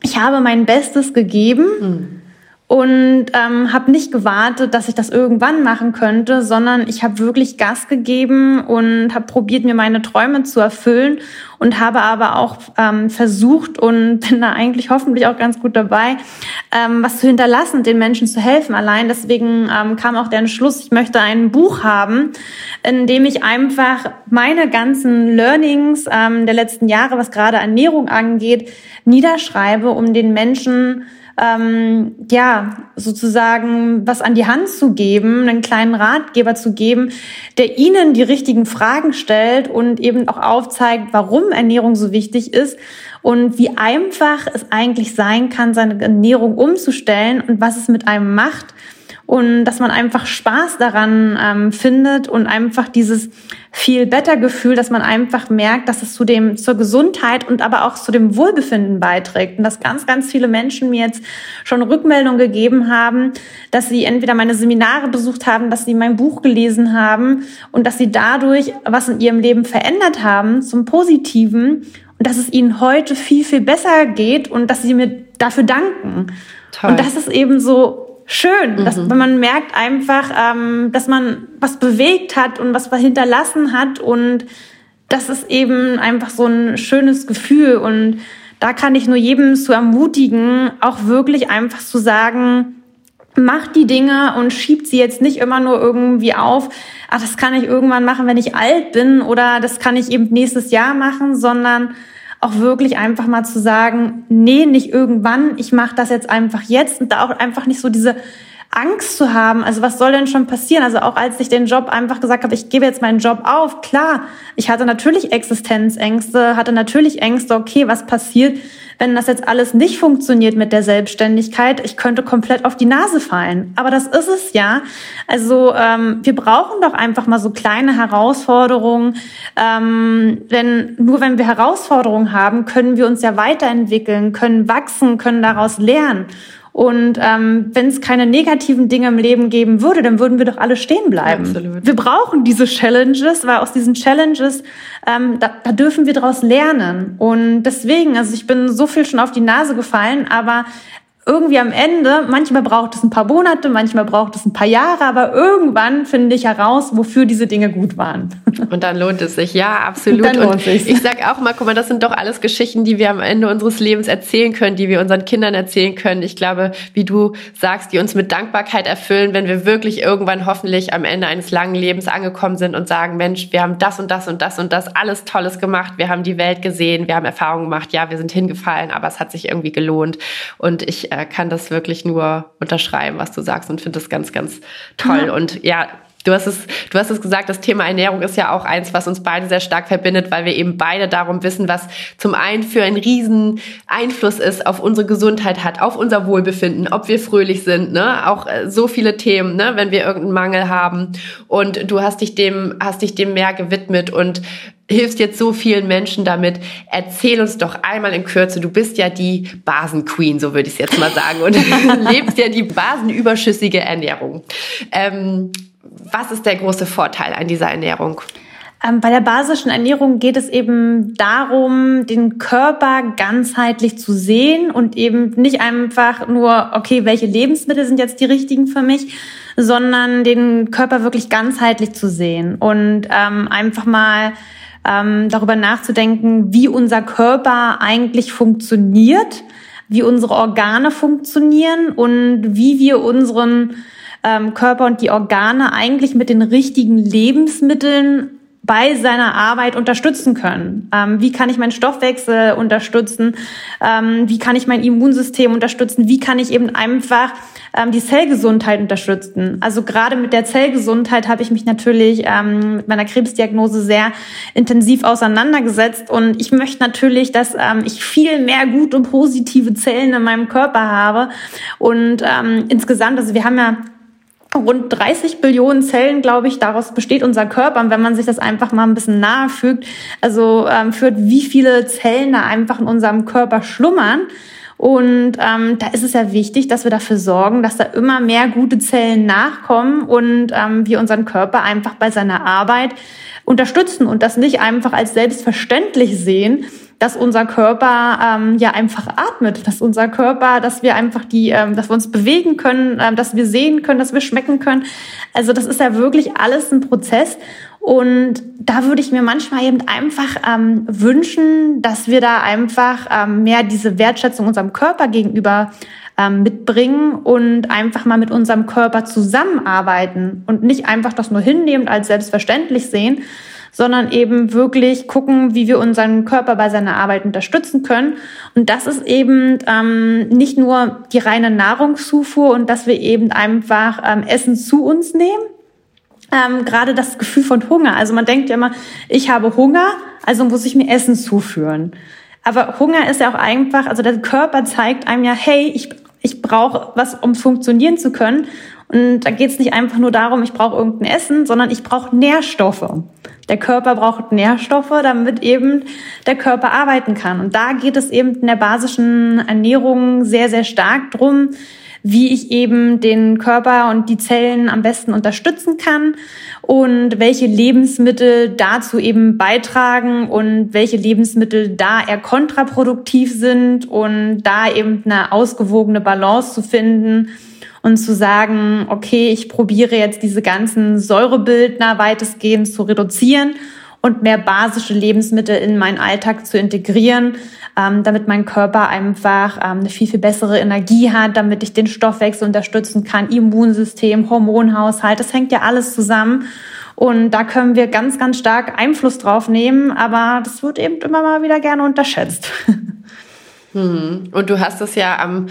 ich habe mein Bestes gegeben. Mhm und ähm, habe nicht gewartet, dass ich das irgendwann machen könnte, sondern ich habe wirklich Gas gegeben und habe probiert, mir meine Träume zu erfüllen und habe aber auch ähm, versucht und [LAUGHS] bin da eigentlich hoffentlich auch ganz gut dabei, ähm, was zu hinterlassen, den Menschen zu helfen. Allein deswegen ähm, kam auch der Entschluss, ich möchte ein Buch haben, in dem ich einfach meine ganzen Learnings ähm, der letzten Jahre, was gerade Ernährung angeht, niederschreibe, um den Menschen ähm, ja, sozusagen was an die Hand zu geben, einen kleinen Ratgeber zu geben, der ihnen die richtigen Fragen stellt und eben auch aufzeigt, warum Ernährung so wichtig ist und wie einfach es eigentlich sein kann, seine Ernährung umzustellen und was es mit einem macht und dass man einfach Spaß daran ähm, findet und einfach dieses viel better Gefühl, dass man einfach merkt, dass es zu dem zur Gesundheit und aber auch zu dem Wohlbefinden beiträgt und dass ganz ganz viele Menschen mir jetzt schon Rückmeldung gegeben haben, dass sie entweder meine Seminare besucht haben, dass sie mein Buch gelesen haben und dass sie dadurch was in ihrem Leben verändert haben zum Positiven und dass es ihnen heute viel viel besser geht und dass sie mir dafür danken. Toll. Und das ist eben so schön, mhm. dass wenn man merkt einfach, ähm, dass man was bewegt hat und was hinterlassen hat und das ist eben einfach so ein schönes Gefühl und da kann ich nur jedem zu ermutigen, auch wirklich einfach zu sagen, macht die Dinge und schiebt sie jetzt nicht immer nur irgendwie auf, ach, das kann ich irgendwann machen, wenn ich alt bin oder das kann ich eben nächstes Jahr machen, sondern auch wirklich einfach mal zu sagen, nee, nicht irgendwann, ich mache das jetzt einfach jetzt und da auch einfach nicht so diese Angst zu haben. Also was soll denn schon passieren? Also auch als ich den Job einfach gesagt habe, ich gebe jetzt meinen Job auf, klar, ich hatte natürlich Existenzängste, hatte natürlich Ängste, okay, was passiert, wenn das jetzt alles nicht funktioniert mit der Selbstständigkeit? Ich könnte komplett auf die Nase fallen. Aber das ist es ja. Also ähm, wir brauchen doch einfach mal so kleine Herausforderungen. Ähm, denn nur wenn wir Herausforderungen haben, können wir uns ja weiterentwickeln, können wachsen, können daraus lernen. Und ähm, wenn es keine negativen Dinge im Leben geben würde, dann würden wir doch alle stehen bleiben. Absolut. Wir brauchen diese Challenges, weil aus diesen Challenges, ähm, da, da dürfen wir daraus lernen. Und deswegen, also ich bin so viel schon auf die Nase gefallen, aber irgendwie am Ende, manchmal braucht es ein paar Monate, manchmal braucht es ein paar Jahre, aber irgendwann finde ich heraus, wofür diese Dinge gut waren. [LAUGHS] Und dann lohnt es sich, ja, absolut. Und, und ich sag auch mal, guck mal, das sind doch alles Geschichten, die wir am Ende unseres Lebens erzählen können, die wir unseren Kindern erzählen können. Ich glaube, wie du sagst, die uns mit Dankbarkeit erfüllen, wenn wir wirklich irgendwann hoffentlich am Ende eines langen Lebens angekommen sind und sagen, Mensch, wir haben das und das und das und das alles Tolles gemacht, wir haben die Welt gesehen, wir haben Erfahrungen gemacht, ja, wir sind hingefallen, aber es hat sich irgendwie gelohnt. Und ich äh, kann das wirklich nur unterschreiben, was du sagst und finde das ganz, ganz toll. Mhm. Und ja, Du hast es, du hast es gesagt, das Thema Ernährung ist ja auch eins, was uns beide sehr stark verbindet, weil wir eben beide darum wissen, was zum einen für einen riesen Einfluss ist auf unsere Gesundheit hat, auf unser Wohlbefinden, ob wir fröhlich sind, ne, auch äh, so viele Themen, ne, wenn wir irgendeinen Mangel haben. Und du hast dich dem, hast dich dem mehr gewidmet und hilfst jetzt so vielen Menschen damit. Erzähl uns doch einmal in Kürze, du bist ja die Basenqueen, so würde ich es jetzt mal sagen, und [LAUGHS] lebst ja die basenüberschüssige Ernährung. Ähm, was ist der große Vorteil an dieser Ernährung? Ähm, bei der basischen Ernährung geht es eben darum, den Körper ganzheitlich zu sehen und eben nicht einfach nur, okay, welche Lebensmittel sind jetzt die richtigen für mich, sondern den Körper wirklich ganzheitlich zu sehen und ähm, einfach mal ähm, darüber nachzudenken, wie unser Körper eigentlich funktioniert, wie unsere Organe funktionieren und wie wir unseren ähm, Körper und die Organe eigentlich mit den richtigen Lebensmitteln bei seiner Arbeit unterstützen können. Ähm, wie kann ich meinen Stoffwechsel unterstützen? Ähm, wie kann ich mein Immunsystem unterstützen? Wie kann ich eben einfach ähm, die Zellgesundheit unterstützen? Also gerade mit der Zellgesundheit habe ich mich natürlich ähm, mit meiner Krebsdiagnose sehr intensiv auseinandergesetzt und ich möchte natürlich, dass ähm, ich viel mehr gut und positive Zellen in meinem Körper habe und ähm, insgesamt, also wir haben ja rund 30 Billionen Zellen, glaube ich, daraus besteht unser Körper. Und wenn man sich das einfach mal ein bisschen nahe fügt, also ähm, führt, wie viele Zellen da einfach in unserem Körper schlummern. Und ähm, da ist es ja wichtig, dass wir dafür sorgen, dass da immer mehr gute Zellen nachkommen und ähm, wir unseren Körper einfach bei seiner Arbeit unterstützen und das nicht einfach als selbstverständlich sehen, dass unser Körper ähm, ja einfach atmet, dass unser Körper, dass wir einfach die, ähm, dass wir uns bewegen können, ähm, dass wir sehen können, dass wir schmecken können. Also das ist ja wirklich alles ein Prozess. Und da würde ich mir manchmal eben einfach ähm, wünschen, dass wir da einfach ähm, mehr diese Wertschätzung unserem Körper gegenüber ähm, mitbringen und einfach mal mit unserem Körper zusammenarbeiten und nicht einfach das nur hinnehmen als selbstverständlich sehen, sondern eben wirklich gucken, wie wir unseren Körper bei seiner Arbeit unterstützen können. Und das ist eben ähm, nicht nur die reine Nahrungszufuhr und dass wir eben einfach ähm, Essen zu uns nehmen. Ähm, gerade das Gefühl von Hunger. Also man denkt ja immer, ich habe Hunger, also muss ich mir Essen zuführen. Aber Hunger ist ja auch einfach, also der Körper zeigt einem ja, hey, ich, ich brauche was, um funktionieren zu können. Und da geht es nicht einfach nur darum, ich brauche irgendein Essen, sondern ich brauche Nährstoffe. Der Körper braucht Nährstoffe, damit eben der Körper arbeiten kann. Und da geht es eben in der basischen Ernährung sehr, sehr stark drum, wie ich eben den Körper und die Zellen am besten unterstützen kann und welche Lebensmittel dazu eben beitragen und welche Lebensmittel da eher kontraproduktiv sind und da eben eine ausgewogene Balance zu finden und zu sagen, okay, ich probiere jetzt diese ganzen Säurebildner weitestgehend zu reduzieren und mehr basische Lebensmittel in meinen Alltag zu integrieren, ähm, damit mein Körper einfach ähm, eine viel, viel bessere Energie hat, damit ich den Stoffwechsel unterstützen kann, Immunsystem, Hormonhaushalt, das hängt ja alles zusammen. Und da können wir ganz, ganz stark Einfluss drauf nehmen, aber das wird eben immer mal wieder gerne unterschätzt. [LAUGHS] Hm. Und du hast es ja am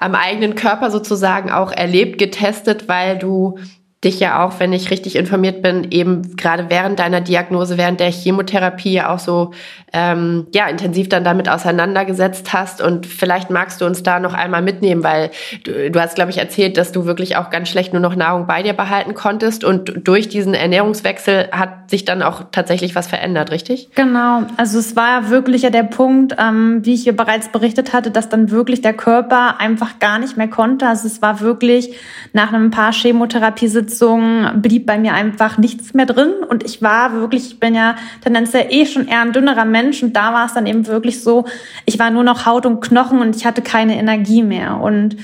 am eigenen Körper sozusagen auch erlebt, getestet, weil du dich ja auch, wenn ich richtig informiert bin, eben gerade während deiner Diagnose, während der Chemotherapie ja auch so ähm, ja intensiv dann damit auseinandergesetzt hast. Und vielleicht magst du uns da noch einmal mitnehmen, weil du, du hast, glaube ich, erzählt, dass du wirklich auch ganz schlecht nur noch Nahrung bei dir behalten konntest. Und durch diesen Ernährungswechsel hat sich dann auch tatsächlich was verändert, richtig? Genau. Also es war wirklich ja der Punkt, ähm, wie ich hier bereits berichtet hatte, dass dann wirklich der Körper einfach gar nicht mehr konnte. Also es war wirklich nach einem paar Chemotherapiesitzungen Sitzung blieb bei mir einfach nichts mehr drin. Und ich war wirklich, ich bin ja tendenziell eh schon eher ein dünnerer Mensch. Und da war es dann eben wirklich so, ich war nur noch Haut und Knochen und ich hatte keine Energie mehr. Und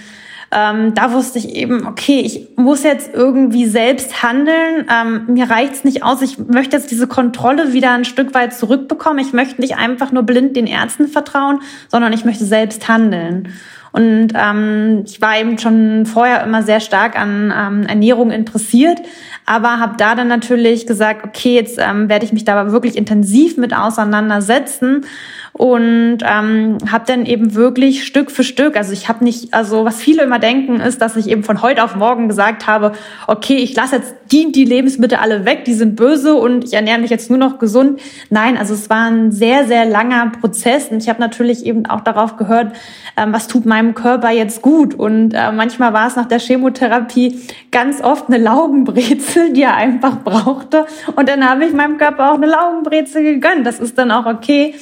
ähm, da wusste ich eben, okay, ich muss jetzt irgendwie selbst handeln. Ähm, mir reicht's nicht aus. Ich möchte jetzt diese Kontrolle wieder ein Stück weit zurückbekommen. Ich möchte nicht einfach nur blind den Ärzten vertrauen, sondern ich möchte selbst handeln. Und ähm, ich war eben schon vorher immer sehr stark an ähm, Ernährung interessiert, aber habe da dann natürlich gesagt, okay, jetzt ähm, werde ich mich da wirklich intensiv mit auseinandersetzen und ähm, habe dann eben wirklich Stück für Stück, also ich habe nicht, also was viele immer denken, ist, dass ich eben von heute auf morgen gesagt habe, okay, ich lasse jetzt die, die Lebensmittel alle weg, die sind böse und ich ernähre mich jetzt nur noch gesund. Nein, also es war ein sehr, sehr langer Prozess und ich habe natürlich eben auch darauf gehört, ähm, was tut meinem Körper jetzt gut und äh, manchmal war es nach der Chemotherapie ganz oft eine Laugenbrezel, die er einfach brauchte und dann habe ich meinem Körper auch eine Laugenbrezel gegönnt. Das ist dann auch okay.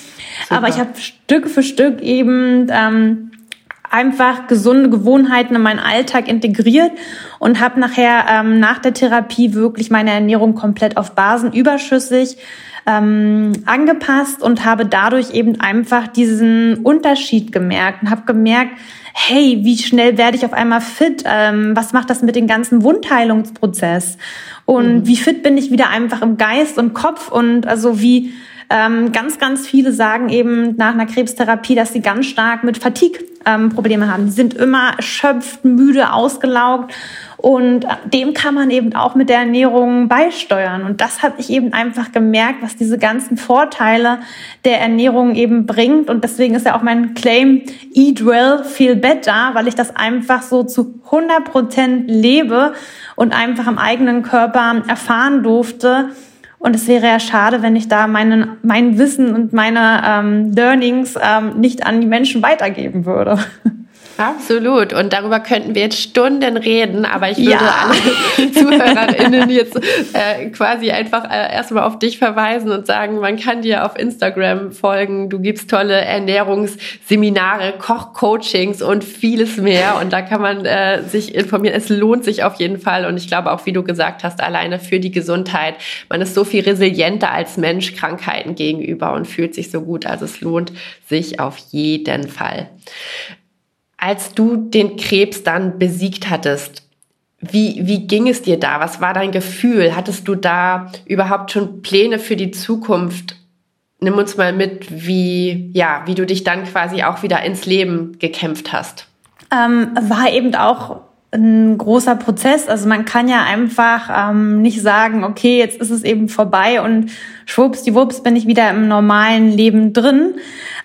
Super. Aber ich habe Stück für Stück eben ähm, einfach gesunde Gewohnheiten in meinen Alltag integriert und habe nachher ähm, nach der Therapie wirklich meine Ernährung komplett auf Basen überschüssig ähm, angepasst und habe dadurch eben einfach diesen Unterschied gemerkt und habe gemerkt, hey, wie schnell werde ich auf einmal fit? Ähm, was macht das mit dem ganzen Wundheilungsprozess? Und mhm. wie fit bin ich wieder einfach im Geist und Kopf und also wie ähm, ganz, ganz viele sagen eben nach einer Krebstherapie, dass sie ganz stark mit Fatigue ähm, Probleme haben. Die sind immer erschöpft, müde, ausgelaugt. Und dem kann man eben auch mit der Ernährung beisteuern. Und das habe ich eben einfach gemerkt, was diese ganzen Vorteile der Ernährung eben bringt. Und deswegen ist ja auch mein Claim, eat well, feel better, weil ich das einfach so zu 100 Prozent lebe und einfach im eigenen Körper erfahren durfte, und es wäre ja schade, wenn ich da meinen, mein Wissen und meine ähm, Learnings ähm, nicht an die Menschen weitergeben würde. [LAUGHS] Absolut. Und darüber könnten wir jetzt Stunden reden, aber ich würde ja. alle [LAUGHS] ZuhörerInnen jetzt äh, quasi einfach äh, erstmal auf dich verweisen und sagen, man kann dir auf Instagram folgen. Du gibst tolle Ernährungsseminare, Kochcoachings und vieles mehr. Und da kann man äh, sich informieren. Es lohnt sich auf jeden Fall. Und ich glaube auch, wie du gesagt hast, alleine für die Gesundheit. Man ist so viel resilienter als Mensch Krankheiten gegenüber und fühlt sich so gut. Also es lohnt sich auf jeden Fall. Als du den Krebs dann besiegt hattest, wie, wie ging es dir da? Was war dein Gefühl? Hattest du da überhaupt schon Pläne für die Zukunft? Nimm uns mal mit, wie, ja, wie du dich dann quasi auch wieder ins Leben gekämpft hast. Ähm, war eben auch ein großer Prozess. Also man kann ja einfach ähm, nicht sagen, okay, jetzt ist es eben vorbei und schwuppsdiwupps bin ich wieder im normalen Leben drin.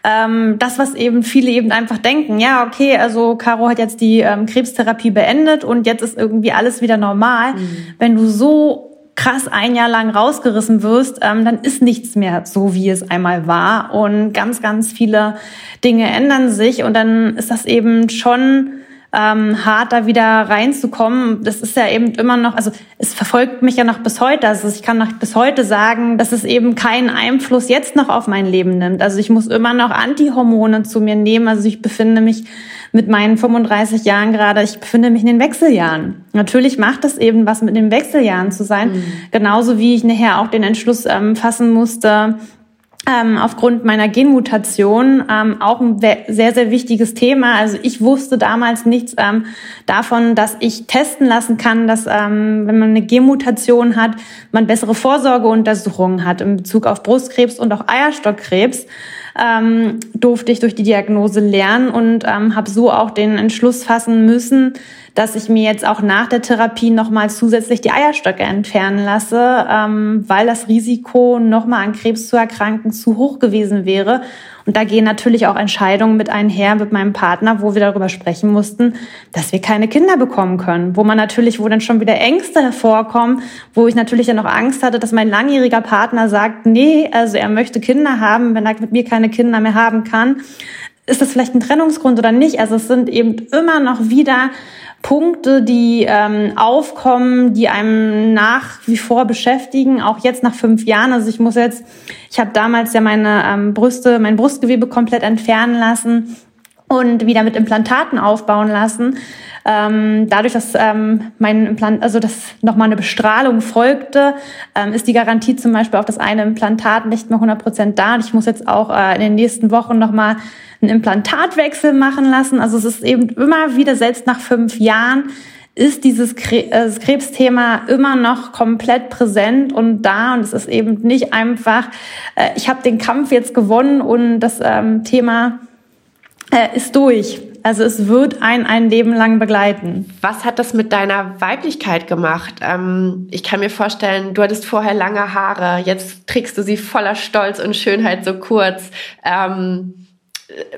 Ähm, das, was eben viele eben einfach denken, ja, okay, also Caro hat jetzt die ähm, Krebstherapie beendet und jetzt ist irgendwie alles wieder normal. Mhm. Wenn du so krass ein Jahr lang rausgerissen wirst, ähm, dann ist nichts mehr so, wie es einmal war. Und ganz, ganz viele Dinge ändern sich und dann ist das eben schon ähm, hart da wieder reinzukommen. Das ist ja eben immer noch, also es verfolgt mich ja noch bis heute. Also ich kann noch bis heute sagen, dass es eben keinen Einfluss jetzt noch auf mein Leben nimmt. Also ich muss immer noch Antihormone zu mir nehmen. Also ich befinde mich mit meinen 35 Jahren gerade, ich befinde mich in den Wechseljahren. Natürlich macht es eben was mit den Wechseljahren zu sein. Mhm. Genauso wie ich nachher auch den Entschluss ähm, fassen musste, ähm, aufgrund meiner Genmutation ähm, auch ein sehr, sehr wichtiges Thema. Also ich wusste damals nichts ähm, davon, dass ich testen lassen kann, dass ähm, wenn man eine Genmutation hat, man bessere Vorsorgeuntersuchungen hat in Bezug auf Brustkrebs und auch Eierstockkrebs. Ähm, durfte ich durch die Diagnose lernen und ähm, habe so auch den Entschluss fassen müssen, dass ich mir jetzt auch nach der Therapie nochmal zusätzlich die Eierstöcke entfernen lasse, ähm, weil das Risiko, nochmal an Krebs zu erkranken, zu hoch gewesen wäre. Und da gehen natürlich auch Entscheidungen mit einher mit meinem Partner, wo wir darüber sprechen mussten, dass wir keine Kinder bekommen können. Wo man natürlich, wo dann schon wieder Ängste hervorkommen, wo ich natürlich dann auch Angst hatte, dass mein langjähriger Partner sagt, nee, also er möchte Kinder haben, wenn er mit mir keine Kinder mehr haben kann. Ist das vielleicht ein Trennungsgrund oder nicht? Also es sind eben immer noch wieder Punkte, die ähm, aufkommen, die einem nach wie vor beschäftigen, auch jetzt nach fünf Jahren. Also ich muss jetzt, ich habe damals ja meine ähm, Brüste, mein Brustgewebe komplett entfernen lassen und wieder mit Implantaten aufbauen lassen. Ähm, dadurch, dass ähm, mein Implant, also dass nochmal eine Bestrahlung folgte, ähm, ist die Garantie zum Beispiel auf das eine Implantat nicht mehr 100 Prozent da. Und ich muss jetzt auch äh, in den nächsten Wochen nochmal einen Implantatwechsel machen lassen. Also es ist eben immer wieder, selbst nach fünf Jahren, ist dieses äh, Krebsthema immer noch komplett präsent und da und es ist eben nicht einfach, äh, ich habe den Kampf jetzt gewonnen und das ähm, Thema äh, ist durch. Also es wird ein ein Leben lang begleiten. Was hat das mit deiner Weiblichkeit gemacht? Ähm, ich kann mir vorstellen, du hattest vorher lange Haare, jetzt trägst du sie voller Stolz und Schönheit so kurz. Ähm,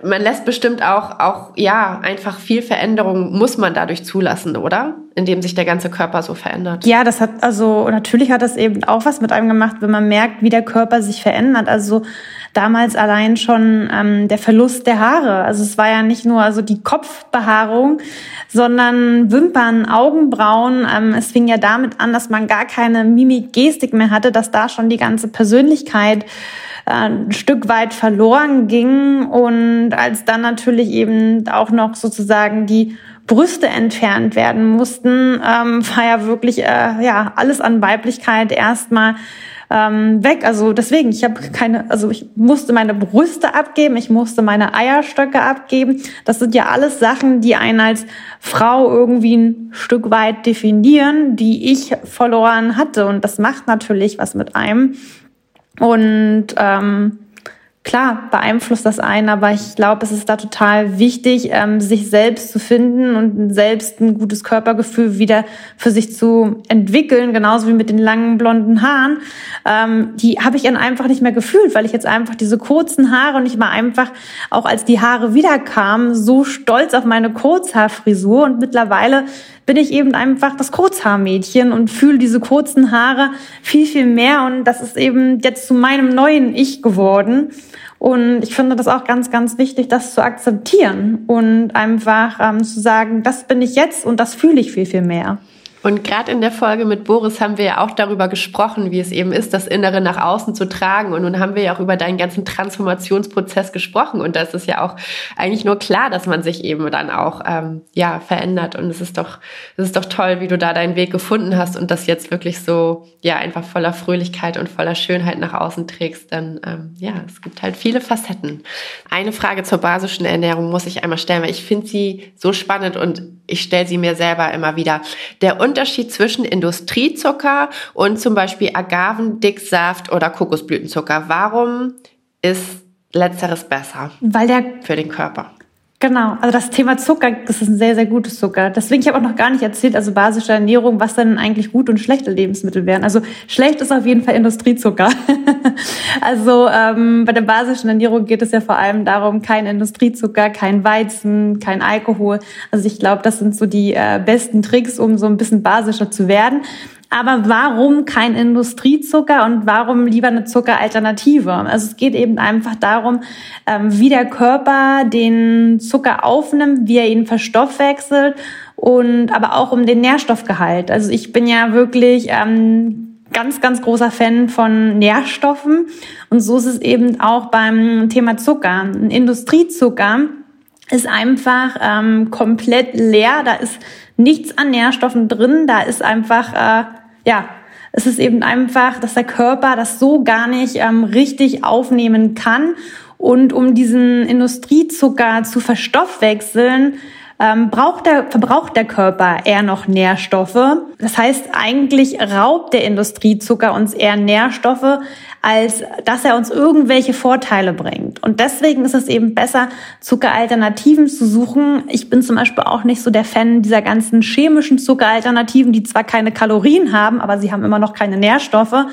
man lässt bestimmt auch, auch, ja, einfach viel Veränderung muss man dadurch zulassen, oder? Indem sich der ganze Körper so verändert. Ja, das hat, also, natürlich hat das eben auch was mit einem gemacht, wenn man merkt, wie der Körper sich verändert. Also, damals allein schon ähm, der Verlust der Haare. Also es war ja nicht nur also die Kopfbehaarung, sondern Wimpern, Augenbrauen. Ähm, es fing ja damit an, dass man gar keine Mimik, Gestik mehr hatte, dass da schon die ganze Persönlichkeit ein Stück weit verloren ging und als dann natürlich eben auch noch sozusagen die Brüste entfernt werden mussten, ähm, war ja wirklich äh, ja alles an Weiblichkeit erstmal ähm, weg. Also deswegen, ich habe keine, also ich musste meine Brüste abgeben, ich musste meine Eierstöcke abgeben. Das sind ja alles Sachen, die einen als Frau irgendwie ein Stück weit definieren, die ich verloren hatte. Und das macht natürlich was mit einem. Und ähm, klar beeinflusst das einen, aber ich glaube, es ist da total wichtig, ähm, sich selbst zu finden und selbst ein gutes Körpergefühl wieder für sich zu entwickeln, genauso wie mit den langen blonden Haaren. Ähm, die habe ich dann einfach nicht mehr gefühlt, weil ich jetzt einfach diese kurzen Haare und ich war einfach, auch als die Haare wiederkamen, so stolz auf meine Kurzhaarfrisur und mittlerweile bin ich eben einfach das Kurzhaarmädchen und fühle diese kurzen Haare viel, viel mehr. Und das ist eben jetzt zu meinem neuen Ich geworden. Und ich finde das auch ganz, ganz wichtig, das zu akzeptieren und einfach ähm, zu sagen, das bin ich jetzt und das fühle ich viel, viel mehr. Und gerade in der Folge mit Boris haben wir ja auch darüber gesprochen, wie es eben ist, das Innere nach außen zu tragen. Und nun haben wir ja auch über deinen ganzen Transformationsprozess gesprochen. Und da ist ja auch eigentlich nur klar, dass man sich eben dann auch ähm, ja verändert. Und es ist doch, es ist doch toll, wie du da deinen Weg gefunden hast und das jetzt wirklich so ja einfach voller Fröhlichkeit und voller Schönheit nach außen trägst. Denn ähm, ja, es gibt halt viele Facetten. Eine Frage zur basischen Ernährung muss ich einmal stellen, weil ich finde sie so spannend und ich stelle sie mir selber immer wieder. Der Unterschied zwischen Industriezucker und zum Beispiel Agavendicksaft oder Kokosblütenzucker. Warum ist letzteres besser? Weil der für den Körper. Genau, also das Thema Zucker, das ist ein sehr, sehr gutes Zucker. Deswegen, ich habe auch noch gar nicht erzählt, also basische Ernährung, was dann eigentlich gute und schlechte Lebensmittel wären. Also schlecht ist auf jeden Fall Industriezucker. [LAUGHS] also ähm, bei der basischen Ernährung geht es ja vor allem darum, kein Industriezucker, kein Weizen, kein Alkohol. Also ich glaube, das sind so die äh, besten Tricks, um so ein bisschen basischer zu werden. Aber warum kein Industriezucker und warum lieber eine Zuckeralternative? Also es geht eben einfach darum, ähm, wie der Körper den Zucker aufnimmt, wie er ihn verstoffwechselt und aber auch um den Nährstoffgehalt. Also ich bin ja wirklich ähm, ganz, ganz großer Fan von Nährstoffen und so ist es eben auch beim Thema Zucker. Ein Industriezucker ist einfach ähm, komplett leer. Da ist nichts an Nährstoffen drin. Da ist einfach äh, ja, es ist eben einfach, dass der Körper das so gar nicht ähm, richtig aufnehmen kann. Und um diesen Industriezucker zu verstoffwechseln, ähm, braucht der, verbraucht der Körper eher noch Nährstoffe. Das heißt, eigentlich raubt der Industriezucker uns eher Nährstoffe, als dass er uns irgendwelche Vorteile bringt. Und deswegen ist es eben besser, Zuckeralternativen zu suchen. Ich bin zum Beispiel auch nicht so der Fan dieser ganzen chemischen Zuckeralternativen, die zwar keine Kalorien haben, aber sie haben immer noch keine Nährstoffe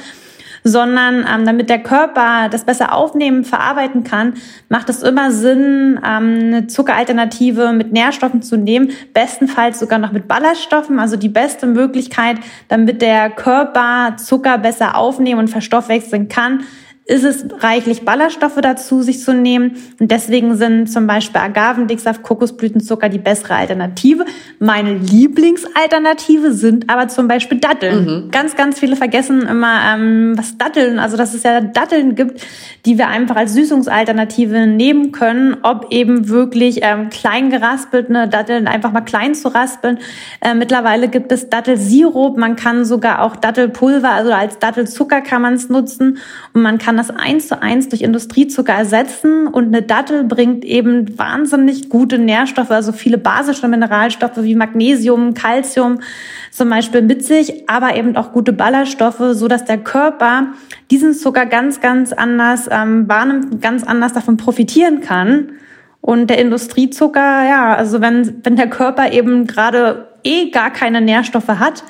sondern ähm, damit der Körper das besser aufnehmen, verarbeiten kann, macht es immer Sinn, ähm, eine Zuckeralternative mit Nährstoffen zu nehmen, bestenfalls sogar noch mit Ballaststoffen, also die beste Möglichkeit, damit der Körper Zucker besser aufnehmen und verstoffwechseln kann, ist es reichlich Ballaststoffe dazu, sich zu nehmen. Und deswegen sind zum Beispiel Agavendicksaft, Kokosblütenzucker die bessere Alternative. Meine Lieblingsalternative sind aber zum Beispiel Datteln. Mhm. Ganz, ganz viele vergessen immer, ähm, was Datteln, also dass es ja Datteln gibt, die wir einfach als Süßungsalternative nehmen können, ob eben wirklich ähm, klein geraspelte Datteln, einfach mal klein zu raspeln. Äh, mittlerweile gibt es Dattelsirup, man kann sogar auch Dattelpulver, also als Dattelzucker kann man es nutzen und man kann das eins zu eins durch Industriezucker ersetzen und eine Dattel bringt eben wahnsinnig gute Nährstoffe, also viele basische Mineralstoffe wie Magnesium, Calcium zum Beispiel mit sich, aber eben auch gute Ballaststoffe, so dass der Körper diesen Zucker ganz, ganz anders ähm, wahrnimmt, ganz anders davon profitieren kann. Und der Industriezucker, ja, also wenn, wenn der Körper eben gerade eh gar keine Nährstoffe hat,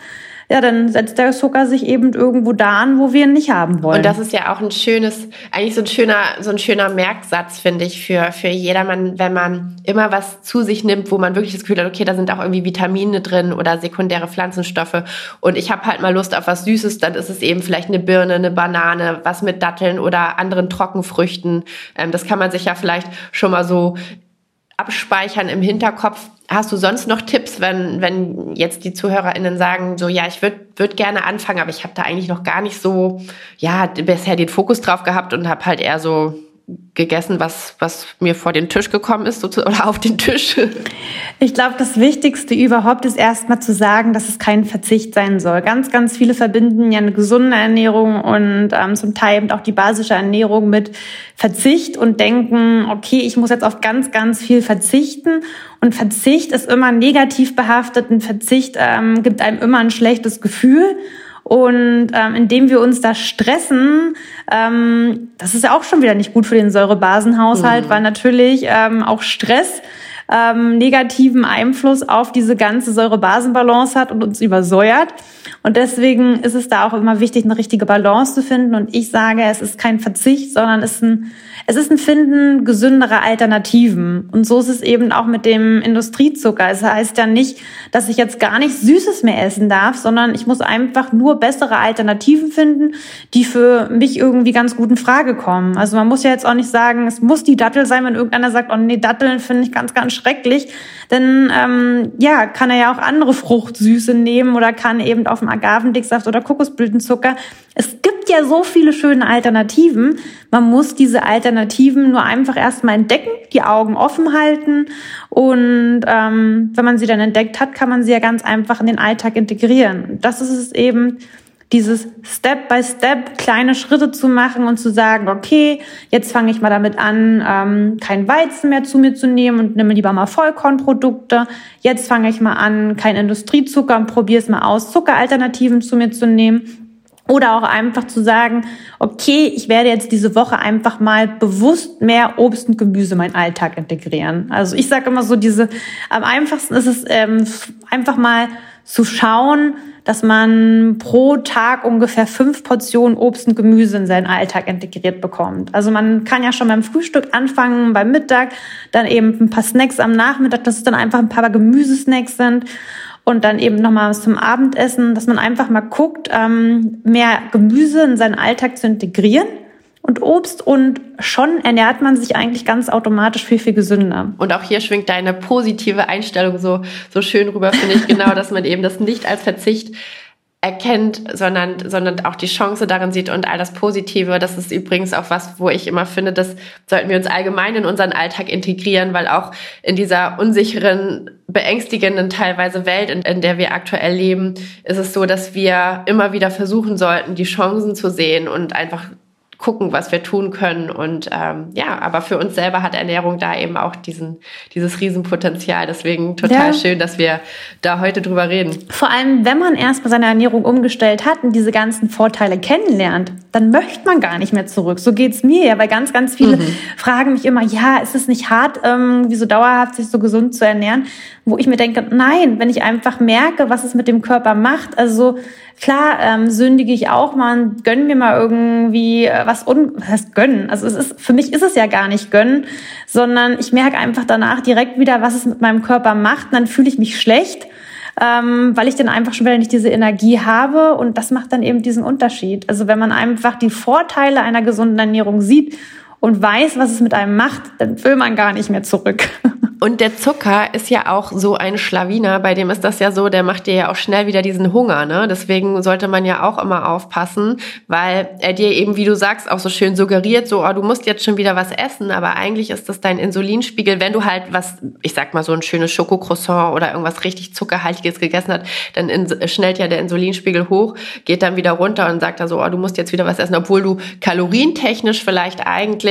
ja, dann setzt der Zucker sich eben irgendwo da an, wo wir ihn nicht haben wollen. Und das ist ja auch ein schönes, eigentlich so ein schöner, so ein schöner Merksatz, finde ich, für, für jedermann, wenn man immer was zu sich nimmt, wo man wirklich das Gefühl hat, okay, da sind auch irgendwie Vitamine drin oder sekundäre Pflanzenstoffe. Und ich habe halt mal Lust auf was Süßes, dann ist es eben vielleicht eine Birne, eine Banane, was mit Datteln oder anderen Trockenfrüchten. Ähm, das kann man sich ja vielleicht schon mal so abspeichern im Hinterkopf. Hast du sonst noch Tipps, wenn, wenn jetzt die ZuhörerInnen sagen, so ja, ich würde würd gerne anfangen, aber ich habe da eigentlich noch gar nicht so, ja, bisher den Fokus drauf gehabt und habe halt eher so gegessen, was, was mir vor den Tisch gekommen ist oder auf den Tisch? Ich glaube, das Wichtigste überhaupt ist erstmal zu sagen, dass es kein Verzicht sein soll. Ganz, ganz viele verbinden ja eine gesunde Ernährung und ähm, zum Teil eben auch die basische Ernährung mit Verzicht und denken, okay, ich muss jetzt auf ganz, ganz viel verzichten. Und Verzicht ist immer negativ behaftet. Ein Verzicht ähm, gibt einem immer ein schlechtes Gefühl. Und ähm, indem wir uns da stressen, ähm, das ist ja auch schon wieder nicht gut für den Säurebasenhaushalt, mhm. weil natürlich ähm, auch Stress ähm, negativen Einfluss auf diese ganze Säurebasenbalance hat und uns übersäuert. Und deswegen ist es da auch immer wichtig, eine richtige Balance zu finden. Und ich sage, es ist kein Verzicht, sondern es ist ein es ist ein Finden gesünderer Alternativen. Und so ist es eben auch mit dem Industriezucker. Es heißt ja nicht, dass ich jetzt gar nicht Süßes mehr essen darf, sondern ich muss einfach nur bessere Alternativen finden, die für mich irgendwie ganz gut in Frage kommen. Also man muss ja jetzt auch nicht sagen, es muss die Dattel sein, wenn irgendeiner sagt, oh nee, Datteln finde ich ganz, ganz schrecklich. Dann ähm, ja, kann er ja auch andere Fruchtsüße nehmen oder kann eben auf dem Agavendicksaft oder Kokosblütenzucker. Es gibt ja so viele schöne Alternativen. Man muss diese Alternativen nur einfach erstmal entdecken, die Augen offen halten und ähm, wenn man sie dann entdeckt hat, kann man sie ja ganz einfach in den Alltag integrieren. Das ist es eben, dieses Step by Step kleine Schritte zu machen und zu sagen, okay, jetzt fange ich mal damit an, ähm, kein Weizen mehr zu mir zu nehmen und nehme lieber mal Vollkornprodukte. Jetzt fange ich mal an, kein Industriezucker und probiere es mal aus, Zuckeralternativen zu mir zu nehmen. Oder auch einfach zu sagen, okay, ich werde jetzt diese Woche einfach mal bewusst mehr Obst und Gemüse in meinen Alltag integrieren. Also ich sage immer so, diese am einfachsten ist es ähm, einfach mal zu schauen, dass man pro Tag ungefähr fünf Portionen Obst und Gemüse in seinen Alltag integriert bekommt. Also man kann ja schon beim Frühstück anfangen, beim Mittag, dann eben ein paar Snacks am Nachmittag, dass es dann einfach ein paar Gemüsesnacks sind und dann eben nochmal zum Abendessen, dass man einfach mal guckt, ähm, mehr Gemüse in seinen Alltag zu integrieren und Obst und schon ernährt man sich eigentlich ganz automatisch viel, viel gesünder. Und auch hier schwingt deine positive Einstellung so, so schön rüber, finde ich, genau, [LAUGHS] dass man eben das nicht als Verzicht erkennt, sondern, sondern auch die Chance darin sieht und all das Positive. Das ist übrigens auch was, wo ich immer finde, das sollten wir uns allgemein in unseren Alltag integrieren, weil auch in dieser unsicheren, beängstigenden teilweise Welt, in, in der wir aktuell leben, ist es so, dass wir immer wieder versuchen sollten, die Chancen zu sehen und einfach gucken, was wir tun können. Und ähm, ja, aber für uns selber hat Ernährung da eben auch diesen, dieses Riesenpotenzial. Deswegen total ja. schön, dass wir da heute drüber reden. Vor allem, wenn man erstmal seine Ernährung umgestellt hat und diese ganzen Vorteile kennenlernt, dann möchte man gar nicht mehr zurück. So geht's mir ja, weil ganz, ganz viele mhm. fragen mich immer, ja, ist es nicht hart, ähm, wie so dauerhaft sich so gesund zu ernähren? Wo ich mir denke, nein, wenn ich einfach merke, was es mit dem Körper macht, also Klar, ähm, sündige ich auch mal, gönn mir mal irgendwie äh, was un was heißt gönnen. Also es ist für mich ist es ja gar nicht gönnen, sondern ich merke einfach danach direkt wieder, was es mit meinem Körper macht. Und dann fühle ich mich schlecht ähm, weil ich dann einfach schon wieder nicht diese Energie habe und das macht dann eben diesen Unterschied. Also wenn man einfach die Vorteile einer gesunden Ernährung sieht und weiß, was es mit einem macht, dann will man gar nicht mehr zurück. [LAUGHS] Und der Zucker ist ja auch so ein Schlawiner, bei dem ist das ja so, der macht dir ja auch schnell wieder diesen Hunger, ne? Deswegen sollte man ja auch immer aufpassen, weil er dir eben, wie du sagst, auch so schön suggeriert, so, oh, du musst jetzt schon wieder was essen, aber eigentlich ist das dein Insulinspiegel. Wenn du halt was, ich sag mal so ein schönes Schokocroissant oder irgendwas richtig Zuckerhaltiges gegessen hast, dann schnellt ja der Insulinspiegel hoch, geht dann wieder runter und sagt da so, oh, du musst jetzt wieder was essen, obwohl du kalorientechnisch vielleicht eigentlich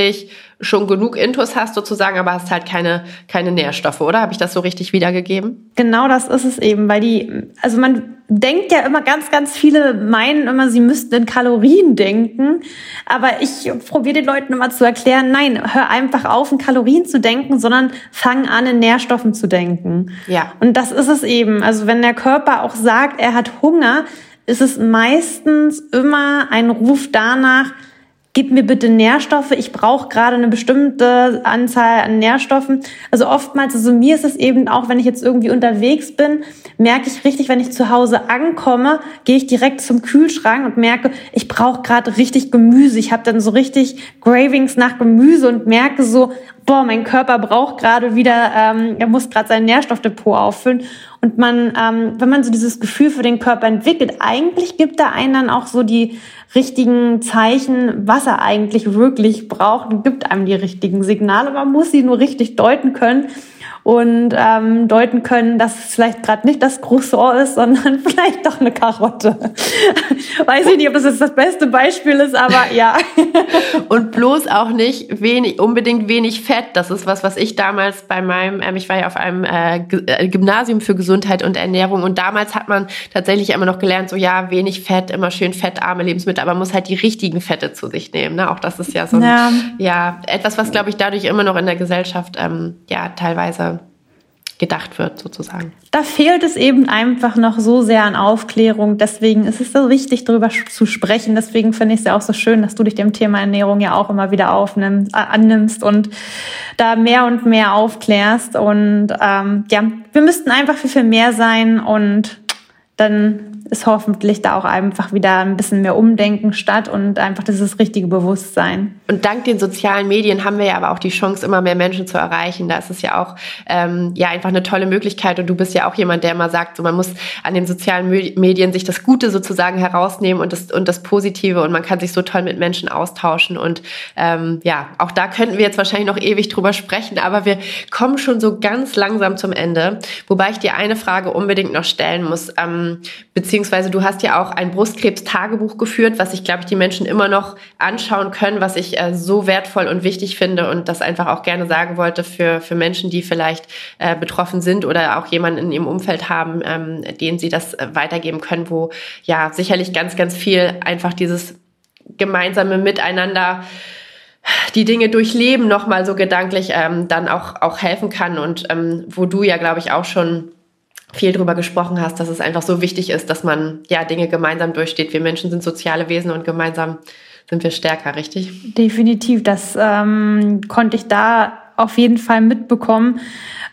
schon genug Intus hast sozusagen, aber hast halt keine, keine Nährstoffe, oder? Habe ich das so richtig wiedergegeben? Genau das ist es eben, weil die, also man denkt ja immer ganz, ganz viele meinen immer, sie müssten in Kalorien denken. Aber ich probiere den Leuten immer zu erklären, nein, hör einfach auf, in Kalorien zu denken, sondern fang an, in Nährstoffen zu denken. Ja. Und das ist es eben. Also wenn der Körper auch sagt, er hat Hunger, ist es meistens immer ein Ruf danach, gib mir bitte Nährstoffe, ich brauche gerade eine bestimmte Anzahl an Nährstoffen. Also oftmals, also mir ist es eben auch, wenn ich jetzt irgendwie unterwegs bin, merke ich richtig, wenn ich zu Hause ankomme, gehe ich direkt zum Kühlschrank und merke, ich brauche gerade richtig Gemüse. Ich habe dann so richtig Gravings nach Gemüse und merke so, boah, mein Körper braucht gerade wieder, ähm, er muss gerade sein Nährstoffdepot auffüllen. Und man, ähm, wenn man so dieses Gefühl für den Körper entwickelt, eigentlich gibt er einen dann auch so die richtigen Zeichen, was er eigentlich wirklich braucht und gibt einem die richtigen Signale. Man muss sie nur richtig deuten können und ähm, deuten können, dass es vielleicht gerade nicht das Croissant ist, [LAUGHS] sondern vielleicht doch eine Karotte. [LAUGHS] Weiß ich nicht, ob das jetzt das beste Beispiel ist, aber ja. [LAUGHS] und bloß auch nicht wenig, unbedingt wenig Fett. Das ist was, was ich damals bei meinem, ähm, ich war ja auf einem äh, äh, Gymnasium für Gesundheit und Ernährung und damals hat man tatsächlich immer noch gelernt, so ja, wenig Fett, immer schön fettarme Lebensmittel, aber man muss halt die richtigen Fette zu sich nehmen. Ne? Auch das ist ja so ein, ja. ja etwas, was glaube ich dadurch immer noch in der Gesellschaft ähm, ja teilweise gedacht wird, sozusagen. Da fehlt es eben einfach noch so sehr an Aufklärung. Deswegen ist es so wichtig, darüber zu sprechen. Deswegen finde ich es ja auch so schön, dass du dich dem Thema Ernährung ja auch immer wieder aufnimmst, äh, annimmst und da mehr und mehr aufklärst. Und ähm, ja, wir müssten einfach viel, viel mehr sein und dann ist hoffentlich da auch einfach wieder ein bisschen mehr Umdenken statt und einfach dieses richtige Bewusstsein. Und dank den sozialen Medien haben wir ja aber auch die Chance, immer mehr Menschen zu erreichen. Da ist es ja auch ähm, ja einfach eine tolle Möglichkeit. Und du bist ja auch jemand, der immer sagt, so man muss an den sozialen Medien sich das Gute sozusagen herausnehmen und das und das Positive und man kann sich so toll mit Menschen austauschen. Und ähm, ja, auch da könnten wir jetzt wahrscheinlich noch ewig drüber sprechen, aber wir kommen schon so ganz langsam zum Ende. Wobei ich dir eine Frage unbedingt noch stellen muss, ähm, beziehungsweise beziehungsweise du hast ja auch ein Brustkrebs-Tagebuch geführt, was ich glaube ich die Menschen immer noch anschauen können, was ich äh, so wertvoll und wichtig finde und das einfach auch gerne sagen wollte für, für Menschen, die vielleicht äh, betroffen sind oder auch jemanden in ihrem Umfeld haben, ähm, denen sie das äh, weitergeben können, wo ja sicherlich ganz, ganz viel einfach dieses gemeinsame Miteinander die Dinge durchleben nochmal so gedanklich ähm, dann auch, auch helfen kann und ähm, wo du ja, glaube ich, auch schon viel drüber gesprochen hast, dass es einfach so wichtig ist, dass man ja Dinge gemeinsam durchsteht. Wir Menschen sind soziale Wesen und gemeinsam sind wir stärker, richtig? Definitiv. Das ähm, konnte ich da auf jeden Fall mitbekommen,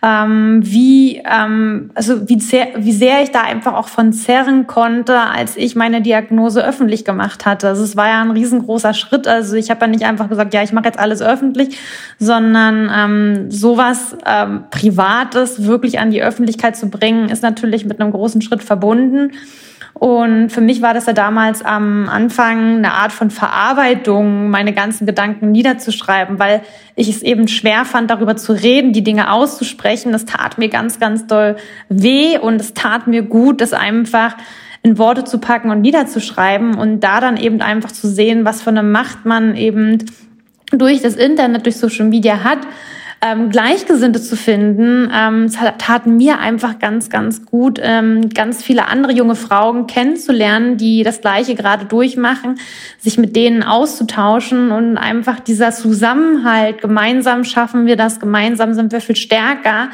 ähm, wie ähm, also wie sehr, wie sehr ich da einfach auch von zerren konnte, als ich meine Diagnose öffentlich gemacht hatte. Also es war ja ein riesengroßer Schritt. Also ich habe ja nicht einfach gesagt, ja, ich mache jetzt alles öffentlich, sondern ähm, sowas ähm, Privates wirklich an die Öffentlichkeit zu bringen, ist natürlich mit einem großen Schritt verbunden. Und für mich war das ja damals am Anfang eine Art von Verarbeitung, meine ganzen Gedanken niederzuschreiben, weil ich es eben schwer fand, darüber zu reden, die Dinge auszusprechen. Das tat mir ganz, ganz doll weh und es tat mir gut, das einfach in Worte zu packen und niederzuschreiben und da dann eben einfach zu sehen, was für eine Macht man eben durch das Internet, durch Social Media hat ähm, Gleichgesinnte zu finden, ähm, taten mir einfach ganz, ganz gut, ähm, ganz viele andere junge Frauen kennenzulernen, die das Gleiche gerade durchmachen, sich mit denen auszutauschen und einfach dieser Zusammenhalt, gemeinsam schaffen wir das, gemeinsam sind wir viel stärker.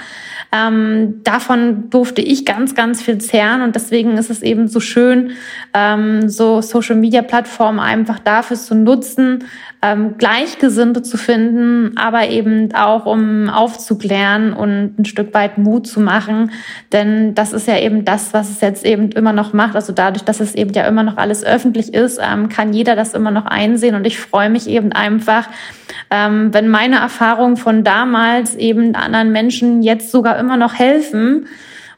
Ähm, davon durfte ich ganz, ganz viel zehren und deswegen ist es eben so schön, ähm, so Social-Media-Plattformen einfach dafür zu nutzen, ähm, Gleichgesinnte zu finden, aber eben auch um aufzuklären und ein Stück weit Mut zu machen. Denn das ist ja eben das, was es jetzt eben immer noch macht. Also dadurch, dass es eben ja immer noch alles öffentlich ist, ähm, kann jeder das immer noch einsehen. Und ich freue mich eben einfach, ähm, wenn meine Erfahrungen von damals eben anderen Menschen jetzt sogar immer noch helfen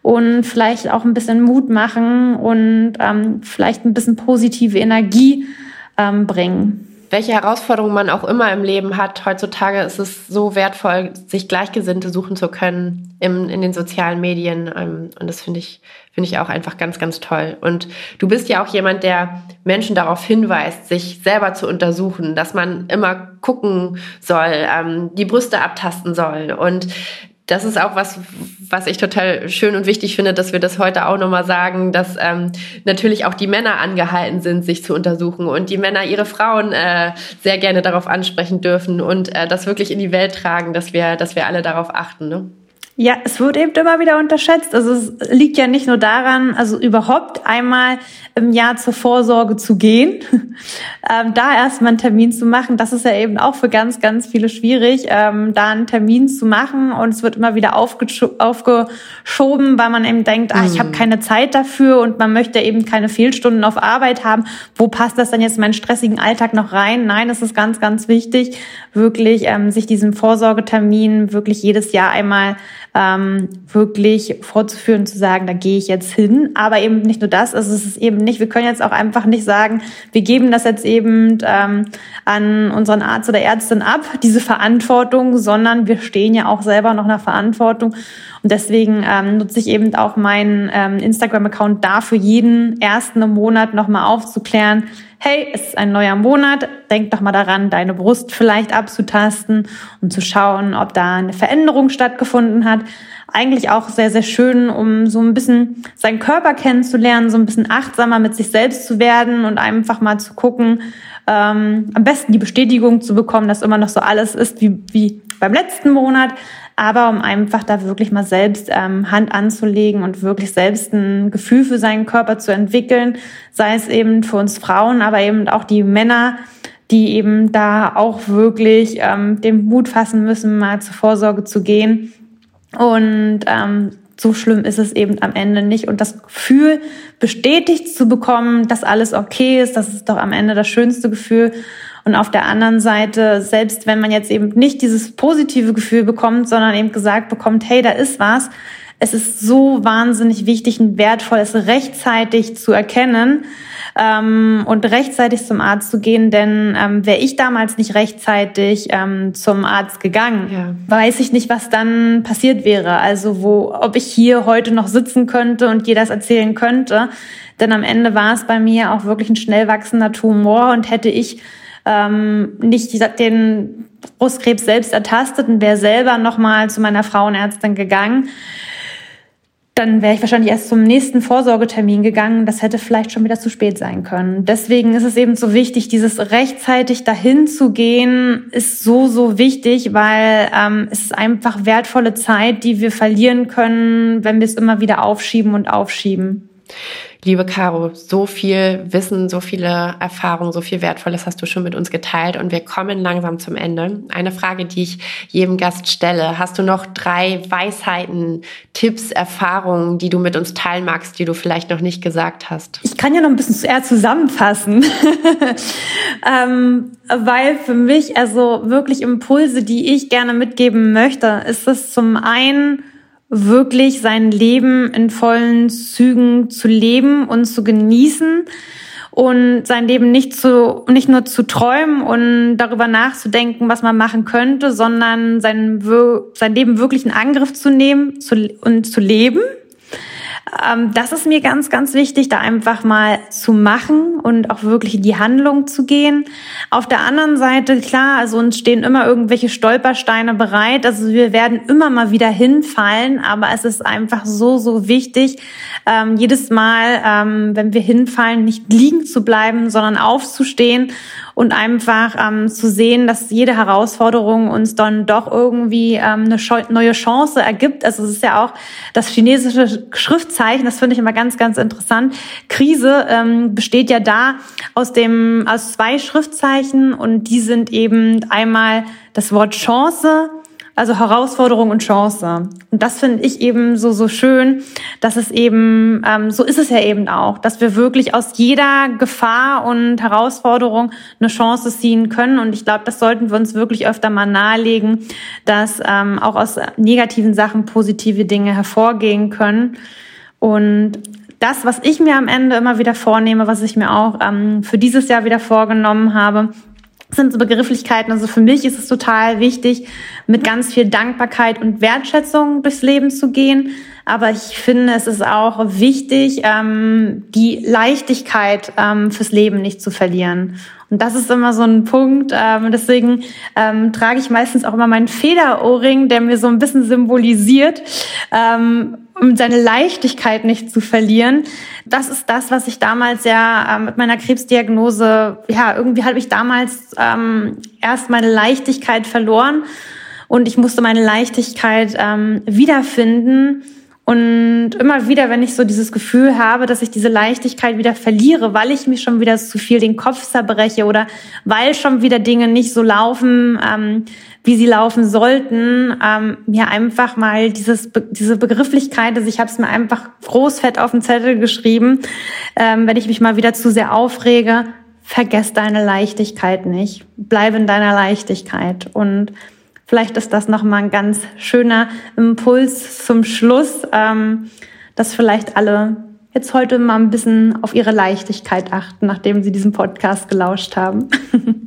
und vielleicht auch ein bisschen Mut machen und ähm, vielleicht ein bisschen positive Energie ähm, bringen welche Herausforderungen man auch immer im Leben hat, heutzutage ist es so wertvoll, sich Gleichgesinnte suchen zu können im, in den sozialen Medien. Ähm, und das finde ich, finde ich auch einfach ganz, ganz toll. Und du bist ja auch jemand, der Menschen darauf hinweist, sich selber zu untersuchen, dass man immer gucken soll, ähm, die Brüste abtasten soll und das ist auch was, was ich total schön und wichtig finde, dass wir das heute auch nochmal sagen, dass ähm, natürlich auch die Männer angehalten sind, sich zu untersuchen und die Männer ihre Frauen äh, sehr gerne darauf ansprechen dürfen und äh, das wirklich in die Welt tragen, dass wir, dass wir alle darauf achten. Ne? Ja, es wird eben immer wieder unterschätzt. Also es liegt ja nicht nur daran, also überhaupt einmal im Jahr zur Vorsorge zu gehen, [LAUGHS] ähm, da erstmal einen Termin zu machen. Das ist ja eben auch für ganz, ganz viele schwierig, ähm, da einen Termin zu machen. Und es wird immer wieder aufgeschoben, weil man eben denkt, ah, ich habe mhm. keine Zeit dafür und man möchte eben keine Fehlstunden auf Arbeit haben. Wo passt das denn jetzt in meinen stressigen Alltag noch rein? Nein, es ist ganz, ganz wichtig, wirklich ähm, sich diesen Vorsorgetermin wirklich jedes Jahr einmal ähm, wirklich vorzuführen, zu sagen, da gehe ich jetzt hin. Aber eben nicht nur das, also es ist eben nicht, wir können jetzt auch einfach nicht sagen, wir geben das jetzt eben ähm, an unseren Arzt oder Ärztin ab, diese Verantwortung, sondern wir stehen ja auch selber noch einer Verantwortung. Und deswegen ähm, nutze ich eben auch meinen ähm, Instagram-Account dafür, jeden ersten Monat nochmal aufzuklären, hey, es ist ein neuer Monat, denk doch mal daran, deine Brust vielleicht abzutasten und zu schauen, ob da eine Veränderung stattgefunden hat. Eigentlich auch sehr, sehr schön, um so ein bisschen seinen Körper kennenzulernen, so ein bisschen achtsamer mit sich selbst zu werden und einfach mal zu gucken, ähm, am besten die Bestätigung zu bekommen, dass immer noch so alles ist wie, wie beim letzten Monat, aber um einfach da wirklich mal selbst ähm, Hand anzulegen und wirklich selbst ein Gefühl für seinen Körper zu entwickeln, sei es eben für uns Frauen, aber eben auch die Männer, die eben da auch wirklich ähm, den Mut fassen müssen, mal zur Vorsorge zu gehen. Und ähm, so schlimm ist es eben am Ende nicht. Und das Gefühl bestätigt zu bekommen, dass alles okay ist, das ist doch am Ende das schönste Gefühl. Und auf der anderen Seite, selbst wenn man jetzt eben nicht dieses positive Gefühl bekommt, sondern eben gesagt bekommt, hey, da ist was, es ist so wahnsinnig wichtig und wertvoll, es rechtzeitig zu erkennen ähm, und rechtzeitig zum Arzt zu gehen. Denn ähm, wäre ich damals nicht rechtzeitig ähm, zum Arzt gegangen, ja. weiß ich nicht, was dann passiert wäre. Also wo, ob ich hier heute noch sitzen könnte und dir das erzählen könnte. Denn am Ende war es bei mir auch wirklich ein schnell wachsender Tumor und hätte ich ähm, nicht den Brustkrebs selbst ertastet und wäre selber nochmal zu meiner Frauenärztin gegangen, dann wäre ich wahrscheinlich erst zum nächsten Vorsorgetermin gegangen. Das hätte vielleicht schon wieder zu spät sein können. Deswegen ist es eben so wichtig, dieses rechtzeitig dahin zu gehen, ist so, so wichtig, weil ähm, es ist einfach wertvolle Zeit, die wir verlieren können, wenn wir es immer wieder aufschieben und aufschieben. Liebe Caro, so viel Wissen, so viele Erfahrungen, so viel Wertvolles hast du schon mit uns geteilt und wir kommen langsam zum Ende. Eine Frage, die ich jedem Gast stelle. Hast du noch drei Weisheiten, Tipps, Erfahrungen, die du mit uns teilen magst, die du vielleicht noch nicht gesagt hast? Ich kann ja noch ein bisschen eher zusammenfassen, [LAUGHS] ähm, weil für mich also wirklich Impulse, die ich gerne mitgeben möchte, ist es zum einen, wirklich sein Leben in vollen Zügen zu leben und zu genießen und sein Leben nicht zu, nicht nur zu träumen und darüber nachzudenken, was man machen könnte, sondern sein, sein Leben wirklich in Angriff zu nehmen zu, und zu leben das ist mir ganz, ganz wichtig, da einfach mal zu machen und auch wirklich in die Handlung zu gehen. Auf der anderen Seite, klar, also uns stehen immer irgendwelche Stolpersteine bereit. Also wir werden immer mal wieder hinfallen, aber es ist einfach so, so wichtig, ähm, jedes Mal, ähm, wenn wir hinfallen, nicht liegen zu bleiben, sondern aufzustehen und einfach ähm, zu sehen, dass jede Herausforderung uns dann doch irgendwie ähm, eine neue Chance ergibt. Also es ist ja auch das chinesische Schriftzeichen, das finde ich immer ganz, ganz interessant. Krise ähm, besteht ja da aus dem aus zwei Schriftzeichen und die sind eben einmal das Wort Chance also Herausforderung und Chance. Und das finde ich eben so, so schön, dass es eben, ähm, so ist es ja eben auch, dass wir wirklich aus jeder Gefahr und Herausforderung eine Chance ziehen können. Und ich glaube, das sollten wir uns wirklich öfter mal nahelegen, dass ähm, auch aus negativen Sachen positive Dinge hervorgehen können. Und das, was ich mir am Ende immer wieder vornehme, was ich mir auch ähm, für dieses Jahr wieder vorgenommen habe, sind so Begrifflichkeiten. Also für mich ist es total wichtig, mit ganz viel Dankbarkeit und Wertschätzung durchs Leben zu gehen. Aber ich finde, es ist auch wichtig, ähm, die Leichtigkeit ähm, fürs Leben nicht zu verlieren. Und das ist immer so ein Punkt. Ähm, deswegen ähm, trage ich meistens auch immer meinen Federohrring, der mir so ein bisschen symbolisiert, ähm, um seine Leichtigkeit nicht zu verlieren. Das ist das, was ich damals ja äh, mit meiner Krebsdiagnose, ja, irgendwie habe ich damals ähm, erst meine Leichtigkeit verloren und ich musste meine Leichtigkeit ähm, wiederfinden und immer wieder, wenn ich so dieses Gefühl habe, dass ich diese Leichtigkeit wieder verliere, weil ich mich schon wieder zu viel den Kopf zerbreche oder weil schon wieder Dinge nicht so laufen, ähm, wie sie laufen sollten, ähm, mir einfach mal dieses diese Begrifflichkeit, also ich habe es mir einfach großfett auf den Zettel geschrieben, ähm, wenn ich mich mal wieder zu sehr aufrege, vergess deine Leichtigkeit nicht, bleib in deiner Leichtigkeit. Und Vielleicht ist das nochmal ein ganz schöner Impuls zum Schluss, ähm, dass vielleicht alle jetzt heute mal ein bisschen auf ihre Leichtigkeit achten, nachdem sie diesen Podcast gelauscht haben. [LAUGHS]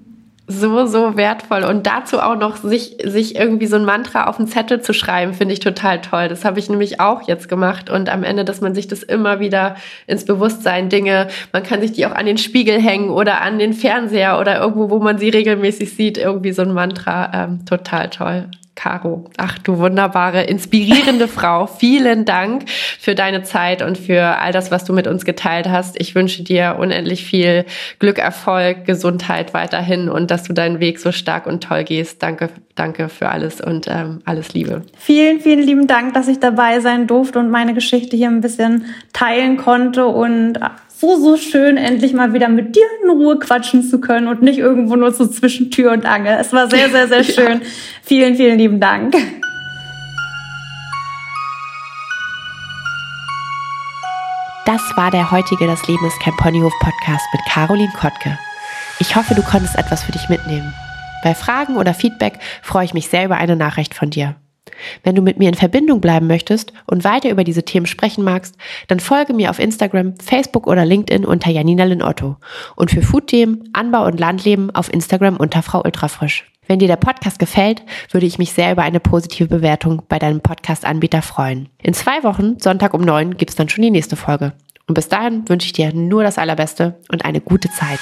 so, so wertvoll. Und dazu auch noch sich, sich irgendwie so ein Mantra auf den Zettel zu schreiben, finde ich total toll. Das habe ich nämlich auch jetzt gemacht. Und am Ende, dass man sich das immer wieder ins Bewusstsein Dinge, man kann sich die auch an den Spiegel hängen oder an den Fernseher oder irgendwo, wo man sie regelmäßig sieht, irgendwie so ein Mantra. Ähm, total toll. Caro. Ach du wunderbare, inspirierende [LAUGHS] Frau. Vielen Dank für deine Zeit und für all das, was du mit uns geteilt hast. Ich wünsche dir unendlich viel Glück, Erfolg, Gesundheit weiterhin und dass du deinen Weg so stark und toll gehst. Danke, danke für alles und ähm, alles Liebe. Vielen, vielen lieben Dank, dass ich dabei sein durfte und meine Geschichte hier ein bisschen teilen konnte und so, so schön, endlich mal wieder mit dir in Ruhe quatschen zu können und nicht irgendwo nur so zwischen Tür und Angel. Es war sehr, sehr, sehr [LAUGHS] schön. ja. Vielen, vielen lieben Dank. Das war der heutige Das Leben ist kein Ponyhof Podcast mit Caroline Kottke. Ich hoffe, du konntest etwas für dich mitnehmen. Bei Fragen oder Feedback freue ich mich sehr über eine Nachricht von dir. Wenn du mit mir in Verbindung bleiben möchtest und weiter über diese Themen sprechen magst, dann folge mir auf Instagram, Facebook oder LinkedIn unter Janina Lin Otto und für Foodthemen, Anbau und Landleben auf Instagram unter Frau Ultrafrisch. Wenn dir der Podcast gefällt, würde ich mich sehr über eine positive Bewertung bei deinem Podcast-Anbieter freuen. In zwei Wochen, Sonntag um neun, gibt's dann schon die nächste Folge. Und bis dahin wünsche ich dir nur das Allerbeste und eine gute Zeit.